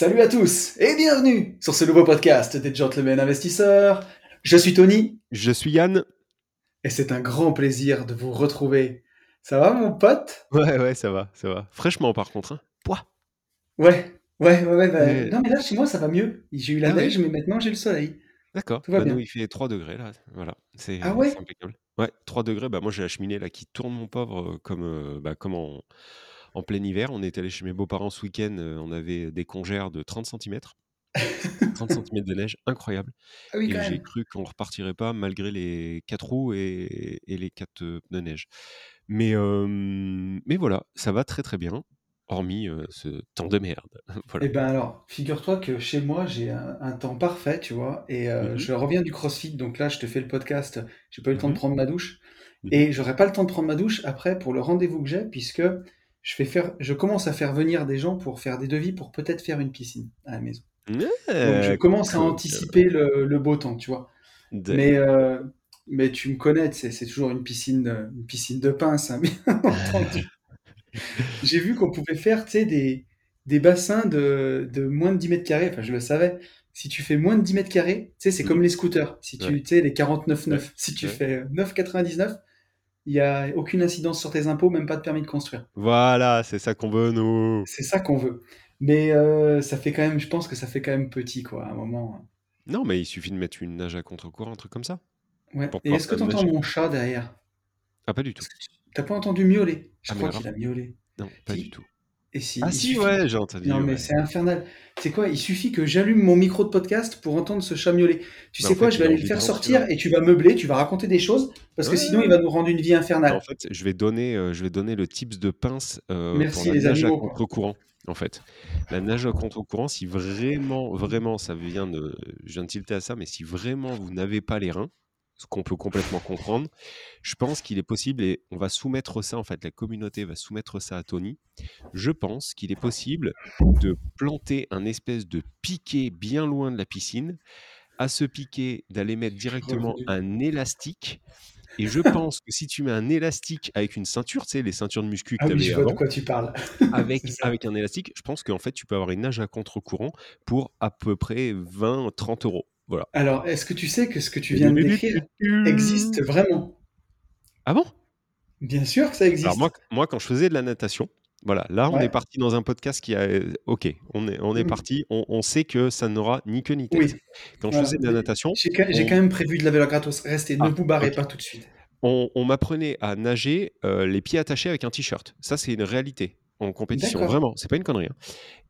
Salut à tous et bienvenue sur ce nouveau podcast des Gentlemen Investisseurs. Je suis Tony Je suis Yann. et c'est un grand plaisir de vous retrouver. Ça va mon pote? Ouais, ouais, ça va, ça va. Fraîchement, par contre. Hein. Pouah. Ouais, ouais, ouais, ouais. bah. Non mais là chez moi ça va mieux. J'ai eu la Ah ouais neige mais maintenant j'ai le soleil. D'accord. Bah, nous, il fait 3 degrés, là. Voilà. C'est Ah ouais? impeccable. Ouais, 3 degrés. Bah, moi, j'ai la cheminée, là, qui tourne, mon pauvre, euh, comme, euh, bah, comme en, en plein hiver. On est allé chez mes beaux-parents ce week-end. euh, on avait des congères de 30 cm. 30 cm de neige, incroyable. Ah oui Et j'ai cru qu'on repartirait pas malgré les 4 roues et, et les 4 pneus de neige. Mais, euh, mais voilà, ça va très très bien, hormis euh, ce temps de merde. voilà. Eh ben alors, figure-toi que chez moi j'ai un, un temps parfait, tu vois, et euh, Mhm, je reviens du CrossFit, donc là je te fais le podcast, j'ai pas eu le temps de prendre ma douche, mhm. et j'aurai pas le temps de prendre ma douche après pour le rendez-vous que j'ai, puisque je fais faire, je commence à faire venir des gens pour faire des devis pour peut-être faire une piscine à la maison. Donc je Ouais, commence à anticiper le, le beau temps, tu vois. Mais, euh, mais tu me connais, c'est c'est toujours une piscine, de- une piscine de pince, hein, bien entendu. J'ai vu qu'on pouvait faire, des, des bassins de, de moins de 10 mètres carrés. Enfin, je le savais. Si tu fais moins de 10 mètres carrés, c'est Mhm. comme les scooters. Si Ouais, tu, sais, les 49,9. ouais, Si tu ouais. fais euh, 9,99, il n'y a aucune incidence sur tes impôts, même pas de permis de construire. Voilà, c'est ça qu'on veut, nous. C'est ça qu'on veut. Mais euh, ça fait quand même, je pense que ça fait quand même petit, quoi, à un moment. Non, mais il suffit de mettre une nage à contre-courant, un truc comme ça, Ouais. pour Et est-ce que faire tu de entends nager. mon chat derrière? Ah, pas du tout. T'as pas entendu miauler? Je Ah, crois qu'il a miaulé. non, pas du tout. Et si, Ah, si, suffit. ouais, j'ai entendu, Non, mais ouais. c'est infernal. C'est quoi? Il suffit que j'allume mon micro de podcast pour entendre ce chat miauler. Tu Bah, sais quoi? fait, Je vais aller le faire sortir et tu vas meubler, tu vas raconter des choses parce que Ouais, sinon ouais, il va nous rendre une vie Bah, en infernale. fait, je vais donner, euh, je vais donner le tips de pince euh, pour Merci la les nage à animaux, contre-courant. En fait, la nage à contre-courant, si vraiment, vraiment, ça vient de, je viens de tilter à ça, mais si vraiment vous n'avez pas les reins, ce qu'on peut complètement comprendre, je pense qu'il est possible, et on va soumettre ça, en fait, la communauté va soumettre ça à Tony. Je pense qu'il est possible de planter un espèce de piquet bien loin de la piscine, à ce piquet d'aller mettre directement un élastique. Et je pense que si tu mets un élastique avec une ceinture, tu sais, les ceintures de muscu que Ah tu oui, avais je vois de avant, quoi tu parles. avec, avec un élastique, je pense qu'en fait, tu peux avoir une nage à contre-courant pour à peu près 20-30 euros. Voilà. Alors, est-ce que tu sais que ce que tu viens de décrire existe vraiment? Ah bon? Bien sûr que ça Alors existe. moi, moi, quand je faisais de la natation, voilà, là, on est parti dans un podcast qui a... euh, Ok, on est, on est Mm. parti, on, on sait que ça n'aura ni queue ni tête. Oui, Quand je faisais de la natation, J'ai quand j'ai on, quand même prévu de laver la gratos. Restez, ne ah, vous barrez pas tout de suite. on, on m'apprenait à nager euh, les pieds attachés avec un t-shirt. Ça, c'est une réalité en compétition, vraiment, c'est pas une connerie. hein.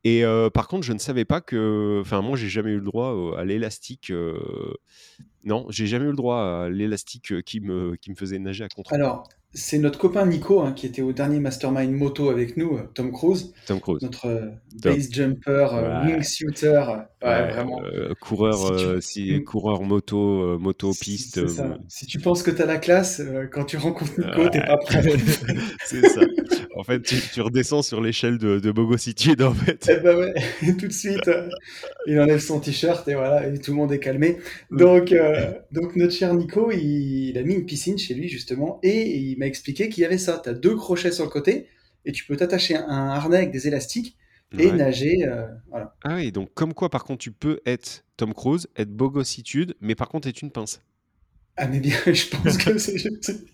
Et euh, par contre, je ne savais pas que. Enfin, moi, j'ai jamais eu le droit euh, à l'élastique. euh, Non, j'ai jamais eu le droit à l'élastique qui me, qui me faisait nager à contre-courant. Alors, c'est notre copain Nico hein, qui était au dernier Mastermind moto avec nous, euh, Tom Cruise, Tom Cruise. notre euh, base jumper, euh, Ouais. wingsuiter. euh, Ouais, Ouais, vraiment. coureur, Si tu, si, coureur moto, moto, piste. ça. Si tu penses que t'as la classe, quand tu rencontres Nico, t'es ouais, pas prêt. c'est ça. En fait, tu, tu redescends sur l'échelle de, de bogositude, en fait. Eh ben tout de suite, il enlève son t-shirt et voilà, et tout le monde est calmé. Donc, donc notre cher Nico, il, il a mis une piscine chez lui justement, et il m'a expliqué qu'il y avait ça. T'as deux crochets sur le côté, et tu peux t'attacher un, un harnais avec des élastiques et Ouais. nager. euh, voilà. Ah oui, donc comme quoi, par contre, tu peux être Tom Cruise, être bogossitude, mais par contre, être une pince. Ah mais bien, je pense que c'est... c'est-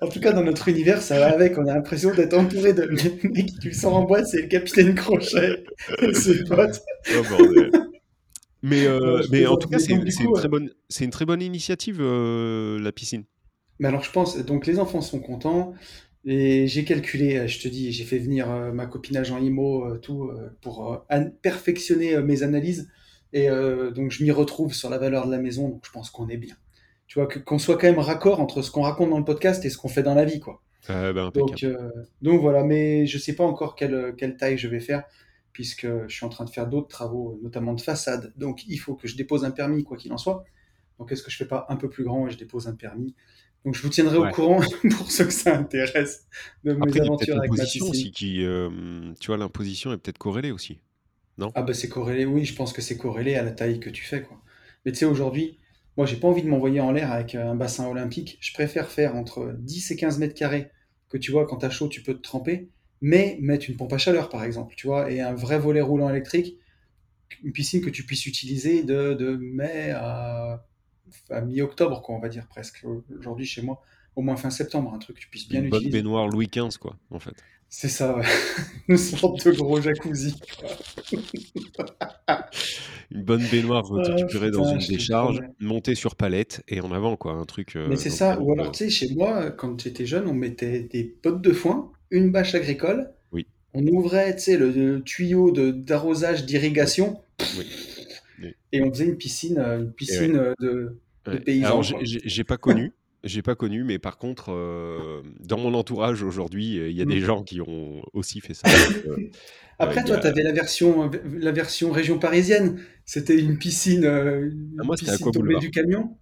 En tout cas, dans notre univers, ça va avec. On a l'impression d'être entouré de mecs qui le sort en boîte, c'est le capitaine Crochet et ses potes. Oh bordel. Mais, euh, mais en tout cas, c'est c'est une euh, bonne, c'est une très bonne initiative, euh, la piscine. Mais alors je pense, donc les enfants sont contents, et j'ai calculé, euh, je te dis, j'ai fait venir euh, ma copinage en IMO, euh, tout, pour an- perfectionner mes analyses, et donc je m'y retrouve sur la valeur de la maison, donc je pense qu'on est bien. Tu vois, que- qu'on soit quand même raccord entre ce qu'on raconte dans le podcast et ce qu'on fait dans la vie, quoi. Euh, bah, Donc, impeccable. euh, donc voilà, mais je sais pas encore quelle, quelle taille je vais faire, puisque je suis en train de faire d'autres travaux, notamment de façade. Donc il faut que je dépose un permis, quoi qu'il en soit. Donc est-ce que je fais pas un peu plus grand et je dépose un permis? Donc je vous tiendrai au courant pour ceux que ça intéresse de mes Après, aventures avec ma l'imposition piscine. aussi qui, euh, tu vois, l'imposition est peut-être corrélée aussi, non? Ah bah c'est corrélé, oui, je pense que c'est corrélé à la taille que tu fais, quoi. Mais tu sais, aujourd'hui, moi j'ai pas envie de m'envoyer en l'air avec un bassin olympique. Je préfère faire entre 10 et 15 mètres carrés, que tu vois, quand t'as chaud, tu peux te tremper, mais mettre une pompe à chaleur, par exemple, tu vois, et un vrai volet roulant électrique, une piscine que tu puisses utiliser de, de mai à, à mi-octobre, quoi, on va dire presque. Aujourd'hui, chez moi, au moins fin septembre, un truc que tu puisses bien Une bonne baignoire Louis XV, quoi, en fait. C'est ça, ouais. Une sorte de gros jacuzzi. Une bonne baignoire Ah, récupérée dans putain, une décharge, montée sur palette et en avant, quoi, un truc. Mais euh, c'est dans ça, lequel ou on alors tu sais, chez moi, quand j'étais jeune, on mettait des pottes de foin, une bâche agricole, Oui, on ouvrait, tu sais, le, le tuyau de- d'arrosage, d'irrigation, oui, oui. et on faisait une piscine, euh, une ouais. piscine euh, de, de Ouais. paysans, Alors, j'ai pas connu, j'ai pas connu, mais par contre, euh, dans mon entourage aujourd'hui, euh, il y a Mm. des gens qui ont aussi fait ça. Euh, Après, toi, a... tu avais la version, la version région parisienne. C'était une piscine, Ah, moi, c'était piscine Aqua tombée Boulevard. du camion.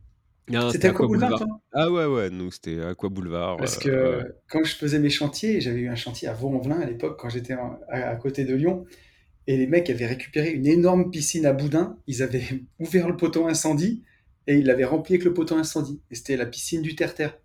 C'était Aqua Aqua Boulevard, Boulevard. toi? Ah ouais, ouais, nous, c'était Aqua Boulevard. Parce que quand je faisais mes chantiers, j'avais eu un chantier à Vaux-en-Velin à l'époque, quand j'étais à côté de Lyon, et les mecs avaient récupéré une énorme piscine à boudin. Ils avaient ouvert le poteau incendie et ils l'avaient rempli avec le poteau incendie. Et c'était la piscine du terre-terre.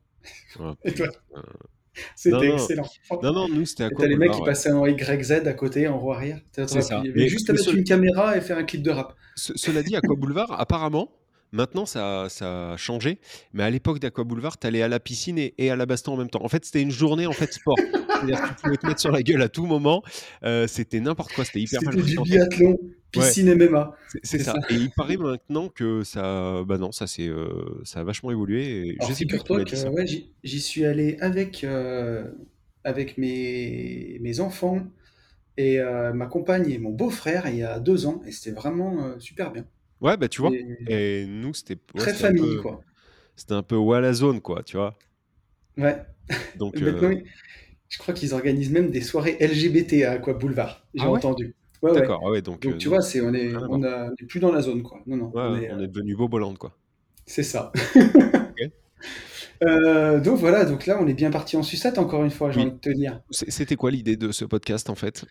Oh, c'était excellent. non, non, nous, c'était Aqua t'as les mecs qui Boulevard. ouais. passaient en YZ à côté, en roue arrière. Ça. Il y avait Mais, juste à mettre ce- une caméra et faire un clip de rap. ce- cela dit, Aqua Boulevard, apparemment, maintenant, ça, ça a changé. Mais à l'époque d'Aqua Boulevard, t'allais à la piscine et, et à la baston en même temps. En fait, c'était une journée en fait sport. C'est-à-dire que tu pouvais te mettre sur la gueule à tout moment. Euh, c'était n'importe quoi. C'était hyper C'était du biathlon, Ouais, piscine MMA. c'est ça. ça. Et il paraît maintenant que ça, bah non, ça c'est, euh, ça a vachement évolué. Je sais plus figure-toi m'a que ouais, j'y suis allé avec, euh, avec mes, mes enfants et ma compagne et mon beau-frère il y a deux ans, et c'était vraiment super bien. Ouais, bah tu vois. Et Et nous, c'était, ouais, très famille, peu, quoi. c'était un peu Walla Zone, quoi, tu vois. Ouais. Donc, euh, je crois qu'ils organisent même des soirées LGBT à Aqua Boulevard. J'ai ah ouais, entendu. Ouais, ouais. d'accord. Ah ouais, donc Donc euh, tu non, vois, c'est on est à on a- on est plus dans la zone, quoi. Non, non, Ouais, on ouais, est on euh, est devenu Boboland, quoi. c'est ça. Euh, donc voilà, donc là on est bien parti en sucette encore une fois, j'ai Oui. envie de te dire. C'était quoi l'idée de ce podcast en fait?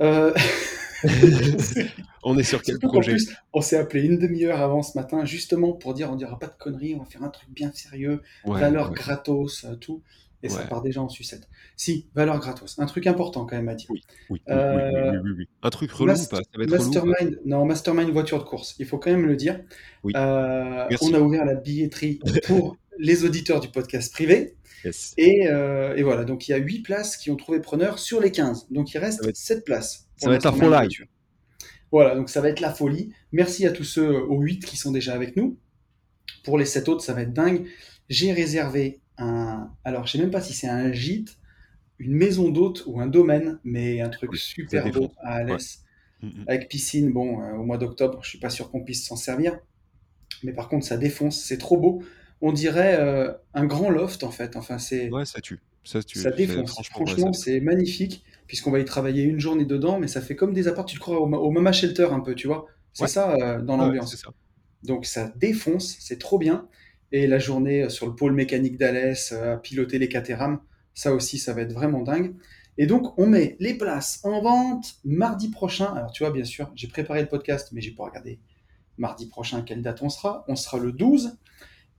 Euh, On est sur quel projet plus, on s'est appelé une demi-heure avant ce matin, justement pour dire on dira pas de conneries, on va faire un truc bien sérieux, Ouais, valeur ouais, gratos, euh, tout. Et ça part déjà en sucette. Si, valeur gratos. Un truc important quand même à dire. Oui, oui, oui, Euh, oui, oui, oui. Un truc relou ou Mast- pas? Ça va être relou mastermind, non, Mastermind voiture de course. Il faut quand même le dire. Euh, on a ouvert la billetterie pour les auditeurs du podcast privé. Yes. Et, euh, et voilà, donc il y a 8 places qui ont trouvé preneur sur les 15. Donc il reste va être, 7 places ça va être la folie. Voilà, donc ça va être la folie. Merci à tous ceux aux 8 qui sont déjà avec nous. Pour les 7 autres, ça va être dingue. J'ai réservé un. Alors, je sais même pas si c'est un gîte, une maison d'hôte ou un domaine, mais un truc super beau à. Alès, Mm, mm. avec piscine. Bon, euh, au mois d'octobre, je suis pas sûr qu'on puisse s'en servir, mais par contre, ça défonce, c'est trop beau. On dirait euh, un grand loft en fait. Enfin, c'est Ouais, ça tue. Ça tue. ça défonce. Franchement, ouais, ça c'est magnifique, puisqu'on va y travailler une journée dedans, mais ça fait comme des apparts, tu te crois au, ma- au Mama Shelter un peu, tu vois. C'est Ouais, ça euh, dans l'ambiance. Donc ça défonce, c'est trop bien. Et la journée euh, sur le pôle mécanique d'Alès, euh, à piloter les ça aussi, ça va être vraiment dingue. Et donc, on met les places en vente mardi prochain. Alors, tu vois, bien sûr, j'ai préparé le podcast, mais j'ai pas regardé mardi prochain quelle date on sera. On sera le 12.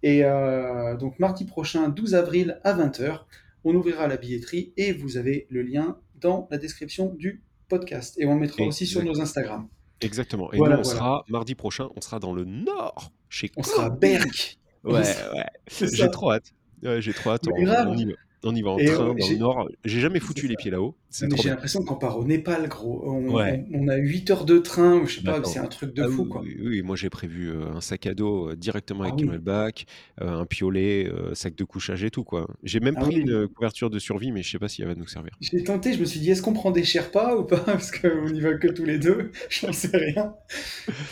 Et euh, donc, mardi prochain, 12 avril à 20h, on ouvrira la billetterie et vous avez le lien dans la description du podcast. Et on le mettra aussi sur nos Instagram. Exactement. Et Voilà, nous, on voilà. sera mardi prochain, on sera dans le nord, chez On sera à. Berck. Ouais, ouais. J'ai trop hâte. Ouais, j'ai trop hâte. On, grave. on y va. On y va en Et train euh, dans le nord. J'ai jamais foutu les pieds là-haut. J'ai l'impression qu'on part au Népal, gros. On, Ouais. on- on a 8 heures de train, ou je sais pas, c'est un truc de Ah fou, quoi. oui, oui, moi j'ai prévu euh, un sac à dos euh, directement Ah avec oui, camelback, euh, un piolet, sac de couchage et tout quoi. J'ai même ah pris oui. une couverture de survie, mais je sais pas si elle va nous servir. J'ai tenté, je me suis dit, est-ce qu'on prend des Sherpas ou pas? Parce qu'on n'y va que tous les deux, j'en sais rien.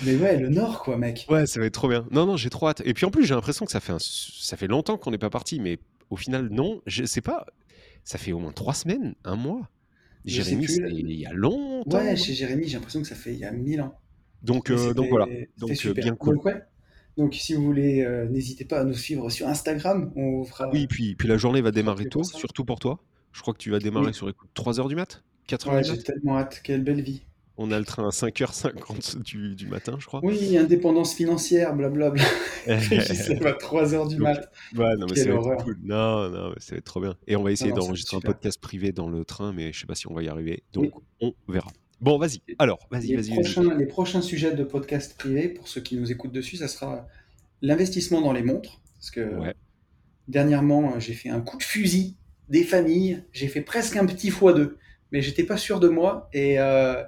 Mais ouais, le Nord, quoi, mec. Ouais, ça va être trop bien. Non, non, j'ai trop hâte. Et puis en plus, j'ai l'impression que ça fait un... ça fait longtemps qu'on n'est pas parti, mais au final, non. Je sais pas. Ça fait au moins trois semaines, un mois. Je Jérémy, il y a longtemps, Ouais, chez Jérémy, j'ai l'impression que ça fait il y a 1000 ans. Donc, euh, donc voilà. Donc, euh, super. bien cool. Donc ouais. Donc si vous voulez, euh, n'hésitez pas à nous suivre sur Instagram. On fera, Oui, puis, puis la journée va démarrer tôt, surtout pour toi. Je crois que tu vas démarrer Oui. sur les coups de 3h du mat? 4h Ouais, du j'ai tellement hâte. Quelle belle vie. On a le train à 5h50 du, du matin, je crois. Oui, indépendance financière, blablabla. Se lève à 3h du Donc, mat. ouais, non, mais ça Quelle va être horreur. cool. Non, non, mais ça va être trop bien. Et on va essayer d'enregistrer un podcast privé dans le train, mais je sais pas si on va y arriver. Oui. Donc, on verra. Bon, vas-y. Alors, vas-y, vas-y, les prochains sujets de podcast privé, pour ceux qui nous écoutent dessus, ça sera l'investissement dans les montres. Parce que Ouais. dernièrement, euh, j'ai fait un coup de fusil des familles. J'ai fait presque un petit x2, mais j'étais pas sûr de moi. Et euh,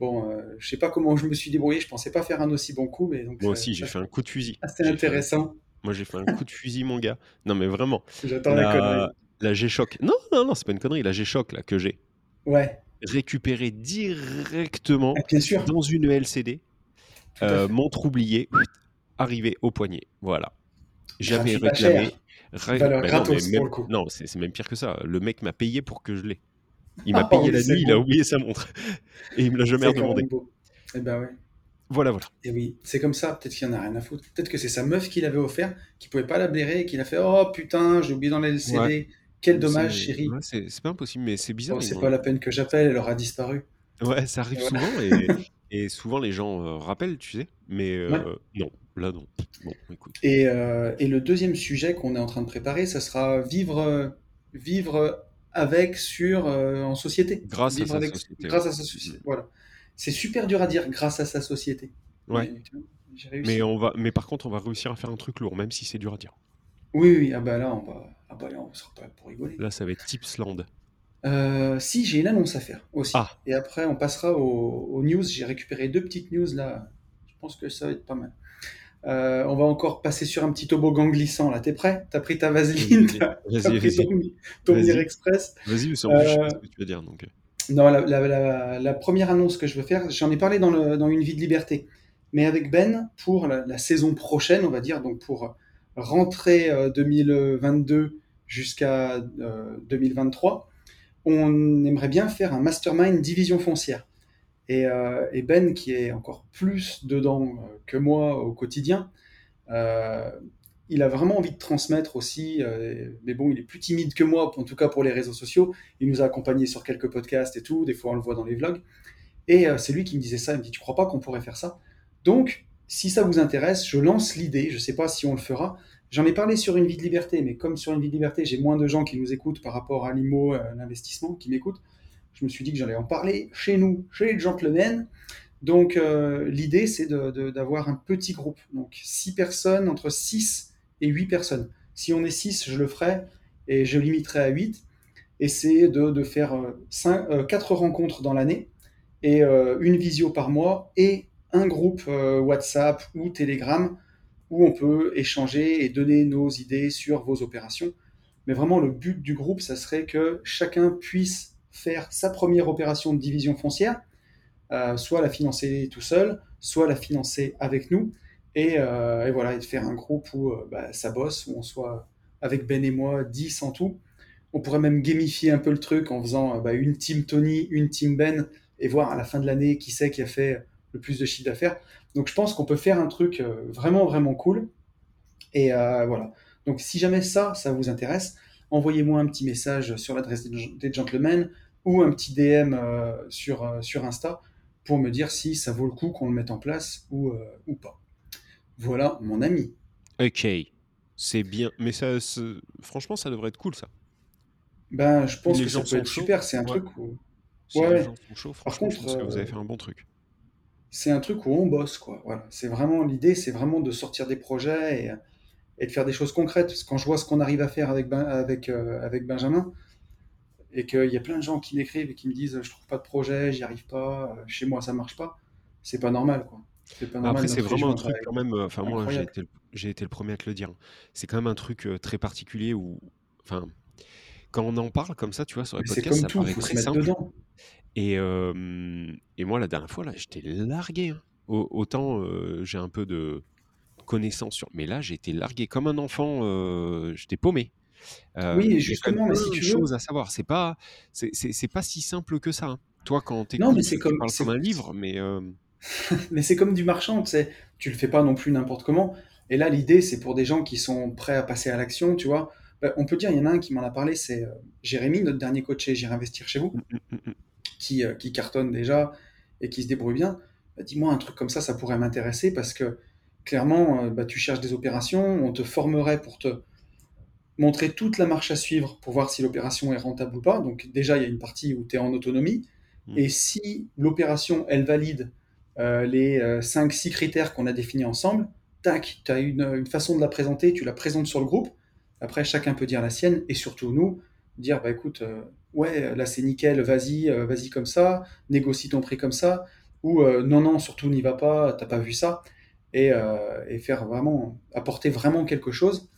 bon, euh, je sais pas comment je me suis débrouillé. Je pensais pas faire un aussi bon coup, mais donc Moi aussi, j'ai fait un coup de fusil. assez un- intéressant. Moi, j'ai fait un coup de fusil, mon gars. Non, mais vraiment. J'attends la connerie. La, la G-Shock. Non, non, non, c'est pas une connerie. La G-Shock, là, que j'ai Ouais, récupérée directement Ah, bien sûr. dans une LCD. Euh, montre oubliée, arrivé au poignet. Voilà. Jamais réclamé. Valeur bah non, même- non, c'est c'est même pire que ça. Le mec m'a payé pour que je l'ai. Il m'a Ah, payé la nuit, il a oublié sa montre. Et il me l'a jamais redemandé. Eh ben ouais. Voilà, voilà. Et oui, c'est comme ça, peut-être qu'il y en a rien à foutre. Peut-être que c'est sa meuf qui l'avait offert, qui pouvait pas la blairer, et qu'il a fait Oh putain, j'ai oublié dans la LCD. Ouais. Quel dommage, chérie. ouais, c'est pas impossible, mais c'est bizarre. Ils c'est pas la peine que j'appelle, elle aura disparu. Ouais, ça arrive voilà. souvent et, et souvent les gens euh, rappellent, tu sais. Mais euh, Ouais. non, là non. Bon, écoute. Et, euh, et le deuxième sujet qu'on est en train de préparer, ça sera vivre, vivre avec, sur, euh, en société. Grâce à sa avec, société, Grâce à sa société. Voilà. C'est super dur à dire grâce à sa société. Ouais. Mais, on va, mais par contre, on va réussir à faire un truc lourd, même si c'est dur à dire. Oui, oui, ah bah là, on va, ah bah là, on sera pas pour rigoler. Là, ça va être Tipsland. Euh, si, j'ai une annonce à faire aussi. Ah. Et après, on passera aux, aux news. J'ai récupéré deux petites news là. Je pense que ça va être pas mal. Euh, on va encore passer sur un petit toboggan glissant là. T'es prêt? T'as pris ta vaseline? Vas-y, T'as pris ton, ton Vas-y. Mir Express? Vas-y, parce qu'en plus, Euh, ce que tu vas dire. Donc... euh. Non, la, la- la- la première annonce que je veux faire, j'en ai parlé dans, le- dans Une vie de liberté. Mais avec Ben, pour la, saison prochaine, on va dire, donc pour rentrée euh, 2022 jusqu'à euh, 2023, on aimerait bien faire un mastermind division foncière. Et, euh, et Ben, qui est encore plus dedans euh, que moi au quotidien, euh, il a vraiment envie de transmettre aussi, mais bon, il est plus timide que moi, en tout cas pour les réseaux sociaux. Il nous a accompagnés sur quelques podcasts et tout, des fois on le voit dans les vlogs. Et c'est lui qui me disait ça, il me dit, tu crois pas qu'on pourrait faire ça? Donc, si ça vous intéresse, je lance l'idée, je sais pas si on le fera. J'en ai parlé sur Une vie de liberté, mais comme sur Une vie de liberté, j'ai moins de gens qui nous écoutent par rapport à l'IMO, l'investissement, qui m'écoutent. Je me suis dit que j'allais en parler chez nous, chez les gentlemen. Donc, euh, l'idée, c'est d'avoir un petit groupe. Donc, 6 personnes, entre 6 et 8 personnes. Si on est 6, je le ferai et je limiterai à 8. Et c'est de, de faire 4 rencontres dans l'année et euh, une visio par mois et un groupe euh, WhatsApp ou Telegram où on peut échanger et donner nos idées sur vos opérations. Mais vraiment, le but du groupe, ça serait que chacun puisse faire sa première opération de division foncière, euh, soit la financer tout seul, soit la financer avec nous, et, euh, voilà, et de faire un groupe où euh, bah, ça bosse, où on soit avec Ben et moi 10 en tout. On pourrait même gamifier un peu le truc en faisant bah, une team Tony, une team Ben, et voir à la fin de l'année qui c'est qui a fait le plus de chiffre d'affaires. Donc je pense qu'on peut faire un truc vraiment, vraiment cool. Et voilà. Donc si jamais ça, ça vous intéresse, envoyez-moi un petit message sur l'adresse des gentlemen ou un petit DM euh, sur, euh, sur Insta pour me dire si ça vaut le coup qu'on le mette en place ou, euh, ou pas. Voilà, mon ami. Ok, c'est bien. Mais ça, franchement, ça devrait être cool, ça. Ben, je pense les que gens ça peut être super. C'est un Ouais. truc où Si Ouais. les gens sont chauds, franchement, je contre, pense que vous avez fait un bon truc. c'est un truc où on bosse, quoi. Voilà. C'est vraiment l'idée, c'est vraiment de sortir des projets et, de faire des choses concrètes. Parce que quand je vois ce qu'on arrive à faire avec, Ben- avec, euh, avec Benjamin, et qu'il y a plein de gens qui m'écrivent et qui me disent je trouve pas de projet, j'y arrive pas, euh, chez moi ça marche pas, c'est pas normal, quoi. Pas normal. Après, c'est vraiment un truc quand même. euh, Enfin, moi, j'ai été, été le premier à te le dire. C'est quand même un truc très particulier où. Enfin, quand on en parle comme ça, tu vois, sur les podcasts, comme ça tout, paraît faut très simple. dedans. Et, euh, et moi, la dernière fois, là, j'étais largué. hein. Au- Autant euh, j'ai un peu de connaissances sur. Mais là, j'ai été largué comme un enfant. euh, j'étais paumé. Heu, Oui, justement, mais si tu veux choses à savoir. C'est pas c'est pas si simple que ça, hein. Toi, quand tu non, mais c'est tu comme parles comme un livre, mais hem mais c'est comme du marchand, tu sais. Tu le fais pas non plus n'importe comment. Et là, l'idée, c'est pour des gens qui sont prêts à passer à l'action, tu vois. Bah, on peut dire, il y en a un qui m'en a parlé, c'est euh, Jérémy, notre dernier coach chez J'irai investir chez vous, mmh, mmh, mmh. qui, euh, qui cartonne déjà et qui se débrouille bien. Bah, Dis-moi, un truc comme ça, ça pourrait m'intéresser parce que clairement, euh, bah, tu cherches des opérations, on te formerait pour te montrer toute la marche à suivre pour voir si l'opération est rentable ou pas. Donc déjà, il y a une partie où tu es en autonomie. Mmh. Et si l'opération, elle valide euh, les 5-6 critères qu'on a définis ensemble, tac, tu as une, une façon de la présenter, tu la présentes sur le groupe. Après, chacun peut dire la sienne, et surtout nous, dire, bah écoute, euh, ouais, là c'est nickel, vas-y, euh, vas-y comme ça, négocie ton prix comme ça, ou euh, non, non, surtout n'y va pas, t'as pas vu ça, et, euh, et faire vraiment, apporter vraiment quelque chose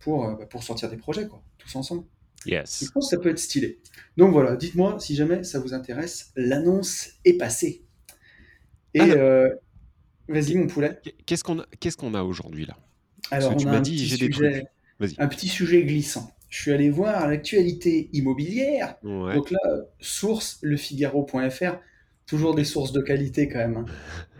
pour, euh, bah, pour sortir des projets, quoi, tous ensemble. Je Yes. pense que ça peut être stylé. Donc voilà, dites-moi si jamais ça vous intéresse, l'annonce est passée. Et Alors euh, vas-y mon poulet. Qu'est qu'est-ce qu'on a qu'est-ce qu'on a aujourd'hui, là? Parce Alors tu on a m'as un dit: petit «J'ai des sujet, trucs». Vas-y. un petit sujet glissant. Je suis allé voir l'actualité immobilière. Ouais. Donc là, source lefigaro.fr, toujours des sources de qualité quand même.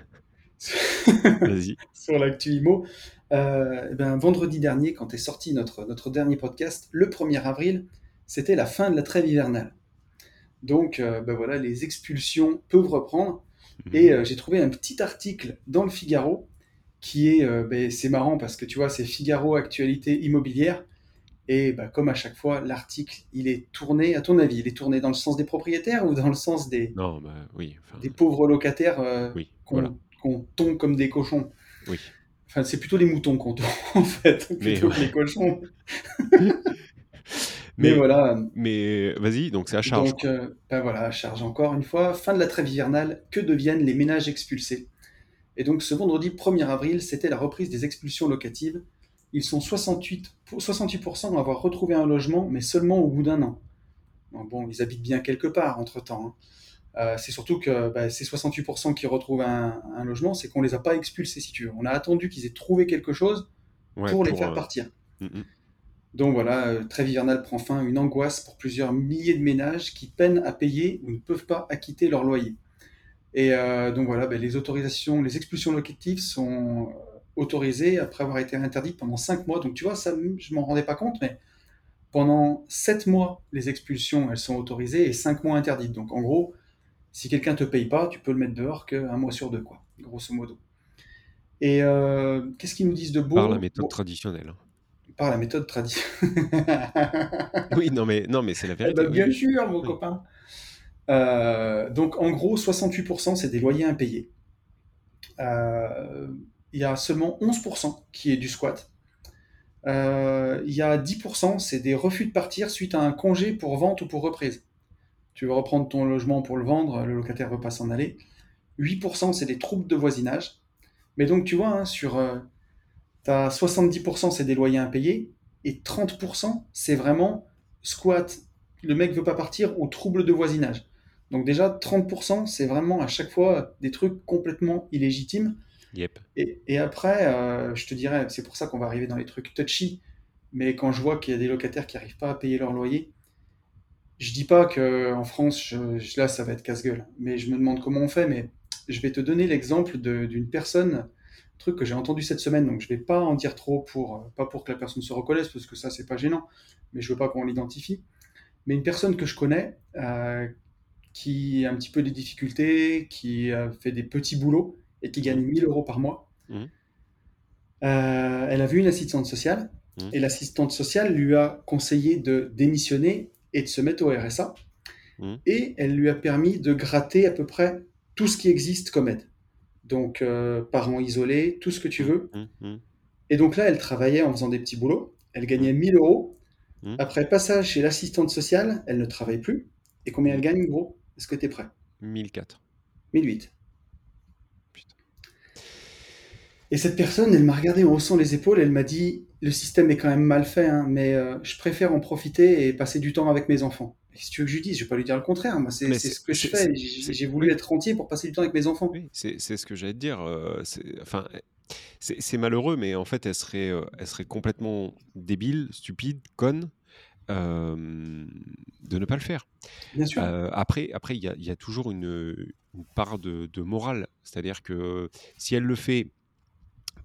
Vas-y. sur l'actu IMO. Euh, eh ben, vendredi dernier, quand est sorti notre, notre dernier podcast, le 1er avril, c'était la fin de la trêve hivernale. Donc euh, ben voilà, les expulsions peuvent reprendre. Mmh. Et euh, j'ai trouvé un petit article dans le Figaro qui est, ben, c'est marrant parce que tu vois, c'est Figaro Actualité Immobilière. Et ben, comme à chaque fois, l'article, il est tourné, à ton avis, il est tourné dans le sens des propriétaires ou dans le sens des, Non, bah, oui, enfin, des pauvres locataires oui, qu'on voilà. Qu'on tombe comme des cochons Oui. Enfin, c'est plutôt les moutons qu'on tombe, en fait, Mais plutôt ouais. que les cochons. Mais, Mais voilà, mais vas-y, donc c'est à charge, donc euh, ben voilà, charge encore une fois. Fin de la trêve hivernale, que deviennent les ménages expulsés? Et donc ce vendredi 1er avril, c'était la reprise des expulsions locatives. Ils sont 68, pour- 68% à avoir retrouvé un logement, mais seulement au bout d'un an. Bon, ils habitent bien quelque part entre-temps. hein. Euh, c'est surtout que bah, ces 68% qui retrouvent un, un logement, c'est qu'on les a pas expulsés, si tu veux. On a attendu qu'ils aient trouvé quelque chose Ouais, pour les faire euh, partir. mmh mh. Donc voilà, euh, trêve hivernale prend fin, une angoisse pour plusieurs milliers de ménages qui peinent à payer ou ne peuvent pas acquitter leur loyer. Et euh, donc voilà, ben, les autorisations, les expulsions locatives sont autorisées après avoir été interdites pendant 5 mois. Donc tu vois, ça, je m'en rendais pas compte, mais pendant 7 mois, les expulsions, elles sont autorisées et 5 mois interdites. Donc en gros, si quelqu'un te paye pas, tu peux le mettre dehors qu'un mois sur deux, quoi, grosso modo. Et euh, qu'est-ce qu'ils nous disent de beau? Par la méthode Bon, traditionnelle. hein. Par la méthode traditionnelle. Oui, non, mais non, mais c'est la Eh vérité, ben, oui, bien oui. sûr, mon Oui. copain. Euh, donc, en gros, 68%, c'est des loyers impayés. Euh, Il y a seulement 11% qui est du squat. Il y a 10%, c'est des refus de partir suite à un congé pour vente ou pour reprise. Tu veux reprendre ton logement pour le vendre, le locataire veut pas s'en aller. 8%, c'est des troubles de voisinage. Mais donc, tu vois, hein, sur. Euh, T'as 70%, c'est des loyers impayés. Et 30%, c'est vraiment squat, le mec veut pas partir, ou trouble de voisinage. Donc déjà, 30%, c'est vraiment à chaque fois des trucs complètement illégitimes. Yep. Et, et après, euh, je te dirais, c'est pour ça qu'on va arriver dans les trucs touchy, mais quand je vois qu'il y a des locataires qui n'arrivent pas à payer leur loyer, je dis pas que en France, je- je- là, ça va être casse-gueule, mais je me demande comment on fait, mais je vais te donner l'exemple d'une personne, truc que j'ai entendu cette semaine, donc je vais pas en dire trop pour, euh, pas pour que la personne se reconnaisse, parce que ça, c'est pas gênant, mais je veux pas qu'on l'identifie, mais une personne que je connais, euh, qui a un petit peu des difficultés, qui a fait des petits boulots et qui gagne 1000 euros par mois. Mhm. Euh, elle a vu une assistante sociale Mhm. et l'assistante sociale lui a conseillé de démissionner et de se mettre au RSA. Mhm. Et elle lui a permis de gratter à peu près tout ce qui existe comme aide. Donc, euh, parents isolés, tout ce que tu veux. Mmh, mmh. Et donc là, elle travaillait en faisant des petits boulots. Elle gagnait 1000 euros. Après passage chez l'assistante sociale, elle ne travaille plus. Et combien elle gagne, gros? Est-ce que tu es prêt 1004. 1008. Putain. Et cette personne, elle m'a regardé en haussant les épaules, elle m'a dit Le système est quand même mal fait, hein, mais euh, je préfère en profiter et passer du temps avec mes enfants. Si tu veux que je lui dise, je vais pas lui dire le contraire. Moi, c'est ce que je fais. J'ai voulu être rentier pour passer du temps avec mes enfants. Oui, c'est ce que j'allais te dire. euh, c'est- enfin, c'est malheureux, mais en fait, elle serait, euh, elle serait complètement débile, stupide, conne euh, de ne pas le faire. Bien sûr. Euh, après, après, il y a, il y a toujours une, une part de, de morale, c'est-à-dire que si elle le fait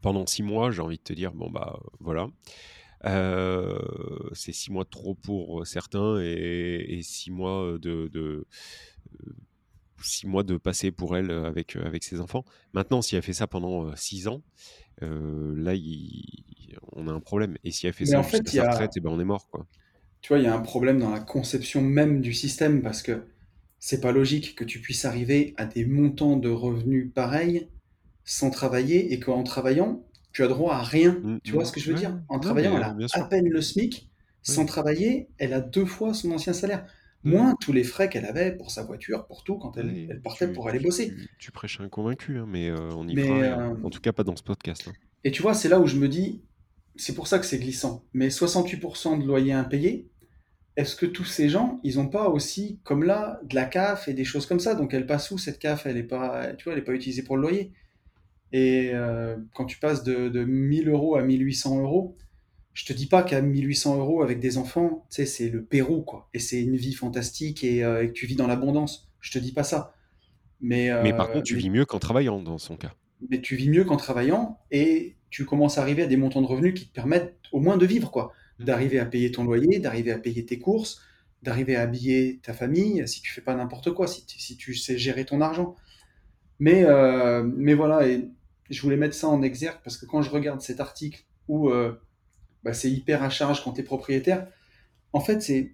pendant six mois, j'ai envie de te dire, bon bah voilà, Euh, c'est six mois de trop pour certains et, et six mois de, de euh, six mois de passer pour elle avec, avec ses enfants. Maintenant, si elle fait ça pendant euh, six ans, euh, là, il- on a un problème. Et si elle fait Mais ça en fait, jusqu'à a, retraite, et ben on est mort, quoi. tu vois, il y a un problème dans la conception même du système parce que c'est pas logique que tu puisses arriver à des montants de revenus pareils sans travailler et qu'en travaillant, tu as droit à rien. Mm, Tu vois ce que je veux Ouais, dire? En travaillant, elle a à peine le SMIC. Sans travailler, elle a deux fois son ancien salaire. Mm. Moins tous les frais qu'elle avait pour sa voiture, pour tout, quand elle, elle partait tu, pour aller bosser. tu, tu prêches un convaincu, hein, mais euh, on fera Mais, rien. euh, En tout cas, pas dans ce podcast. hein. et tu vois, c'est là où je me dis, c'est pour ça que c'est glissant. Mais 68% de loyer impayé, est-ce que tous ces gens, ils n'ont pas aussi, comme là, de la CAF et des choses comme ça? Donc elle passe où cette CAF? Elle est pas, tu vois, elle est pas utilisée pour le loyer. Et euh, quand tu passes de, de 1000 euros à 1800 euros, je te dis pas qu'à 1800 euros avec des enfants, tu sais, c'est le Pérou, quoi. Et c'est une vie fantastique et, euh, et que tu vis dans l'abondance. Je te dis pas ça. Mais, Mais par euh, contre, tu mais vis mieux qu'en travaillant dans son cas. mais tu vis mieux qu'en travaillant et tu commences à arriver à des montants de revenus qui te permettent au moins de vivre, quoi. Mm. D'arriver à payer ton loyer, d'arriver à payer tes courses, d'arriver à habiller ta famille, si tu fais pas n'importe quoi, si tu, si tu sais gérer ton argent. Mais, euh, mais voilà, et je voulais mettre ça en exergue parce que quand je regarde cet article où euh, bah, c'est hyper à charge quand tu es propriétaire, en fait, c'est,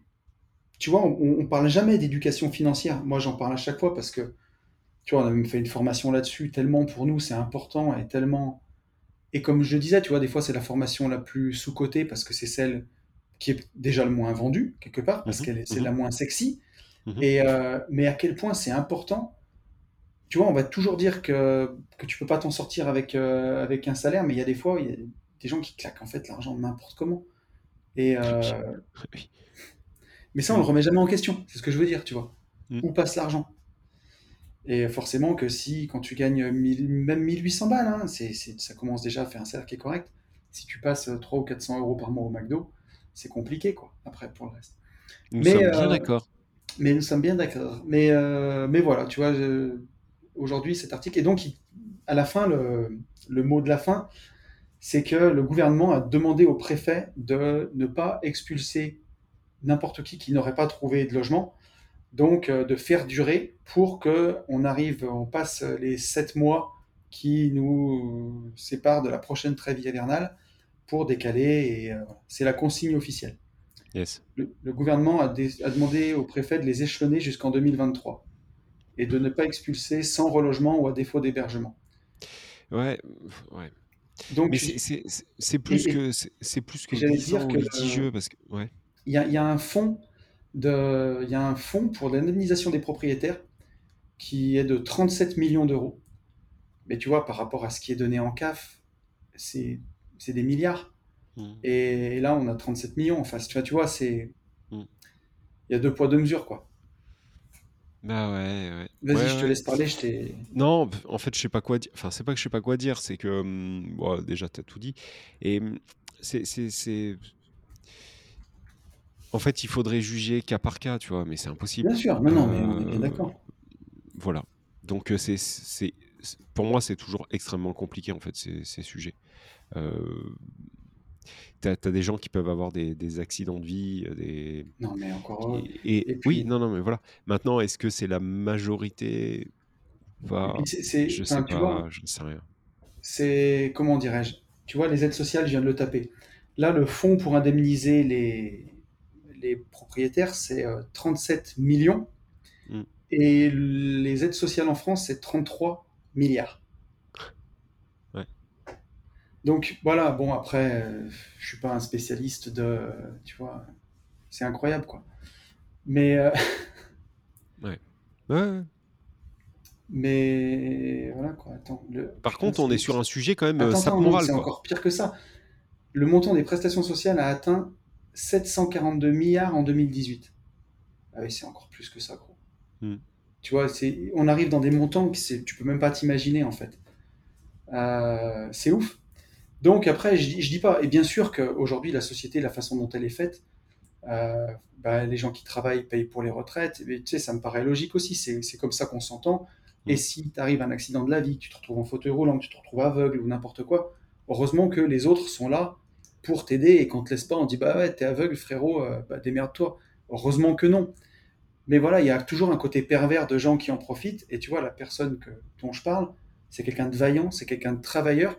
tu vois, on, on parle jamais d'éducation financière. Moi, j'en parle à chaque fois parce que, tu vois, on a même fait une formation là-dessus, tellement pour nous c'est important et tellement. Et comme je le disais, tu vois, des fois c'est la formation la plus sous-cotée parce que c'est celle qui est déjà le moins vendue, quelque part, parce Mhm, qu'elle est, c'est mhm, la moins sexy. mhm. Et, euh, mais à quel point c'est important. Tu vois, on va toujours dire que, que tu peux pas t'en sortir avec, euh, avec un salaire, mais il y a des fois, il y a des gens qui claquent en fait l'argent n'importe comment. Et, euh, Oui. mais ça, on le remet jamais en question. C'est ce que je veux dire, tu vois. Mm. Où passe l'argent? Et forcément que si, quand tu gagnes 1000 même 1800 balles, hein, ça commence déjà à faire un salaire qui est correct. Si tu passes 300 ou 400 euros par mois au McDo, c'est compliqué, quoi, après, pour le reste. Nous Mais, sommes bien euh, d'accord. mais nous sommes bien d'accord. Mais, mais voilà, tu vois, je- aujourd'hui, cet article. Et donc, il- à la fin, le, le mot de la fin, c'est que le gouvernement a demandé au préfet de ne pas expulser n'importe qui qui n'aurait pas trouvé de logement. Donc, euh, de faire durer pour que on arrive, on passe les sept mois qui nous séparent de la prochaine trêve hivernale pour décaler. Et euh, c'est la consigne officielle. Yes. Le, le gouvernement a, dé- a demandé au préfet de les échelonner jusqu'en 2023 et de ne pas expulser sans relogement ou à défaut d'hébergement. Ouais, ouais. Donc, c'est- plus et- que c'est plus que j'allais dire que litigieux parce que ouais. il y a, il y a un fonds de, il y a un fonds pour l'indemnisation des propriétaires qui est de 37 millions d'euros. Mais tu vois, par rapport à ce qui est donné en CAF, c'est des milliards. Mm. Et là, on a 37 millions en face. Tu vois, tu vois, c'est Mm. il y a deux poids deux mesures quoi. Bah ouais, ouais. Vas-y, Ouais, je te ouais. laisse parler. Je t'ai. Non, p- en fait, je sais pas quoi dire. Enfin, c'est pas que je sais pas quoi dire, c'est que hum, bon, déjà t'as tout dit. Et hum, c'est c'est c'est en fait, il faudrait juger cas par cas, tu vois, mais c'est impossible. Bien sûr, non, non, mais on est bien Euh, d'accord. Voilà. Donc euh, c'est c'est c'est- pour moi c'est toujours extrêmement compliqué en fait ces, ces sujets. Euh, t'as, as des gens qui peuvent avoir des, des accidents de vie, euh, des Non, mais encore. et, oui non non mais voilà. Maintenant est-ce que c'est la majorité je enfin, sais tu vois, pas, je ne sais rien. c'est comment dirais-je? Tu vois, les aides sociales, je viens de le taper. Là, le fonds pour indemniser les, les propriétaires, c'est euh, 37 millions. Mm. Et les aides sociales en France, c'est 33 milliards. Donc voilà, bon, après, euh, je suis pas un spécialiste de. Tu vois, c'est incroyable, quoi. Mais, euh, Ouais, ouais. mais voilà, quoi. Attends. Le, Par putain, contre, on est sur un sujet quand même euh, Attends, attends, morale c'est encore pire que ça. Le montant des prestations sociales a atteint 742 milliards en 2018. Ah oui, c'est encore plus que ça, gros. Hmm. Tu vois, c'est, on arrive dans des montants que tu peux même pas t'imaginer, en fait. Euh, c'est ouf. Donc après, je, je dis pas, et bien sûr qu'aujourd'hui, la société, la façon dont elle est faite, euh, bah, les gens qui travaillent payent pour les retraites. Et, tu sais, ça me paraît logique aussi. C'est comme ça qu'on s'entend. Et mm. si tu arrives un accident de la vie, que tu te retrouves en fauteuil roulant, que tu te retrouves aveugle ou n'importe quoi, heureusement que les autres sont là pour t'aider et qu'on te laisse pas, on dit bah ouais, t'es aveugle, frérot, euh, bah, démerde-toi. Heureusement que non. Mais voilà, il y a toujours un côté pervers de gens qui en profitent. Et tu vois, la personne que, dont je parle, c'est quelqu'un de vaillant, c'est quelqu'un de travailleur.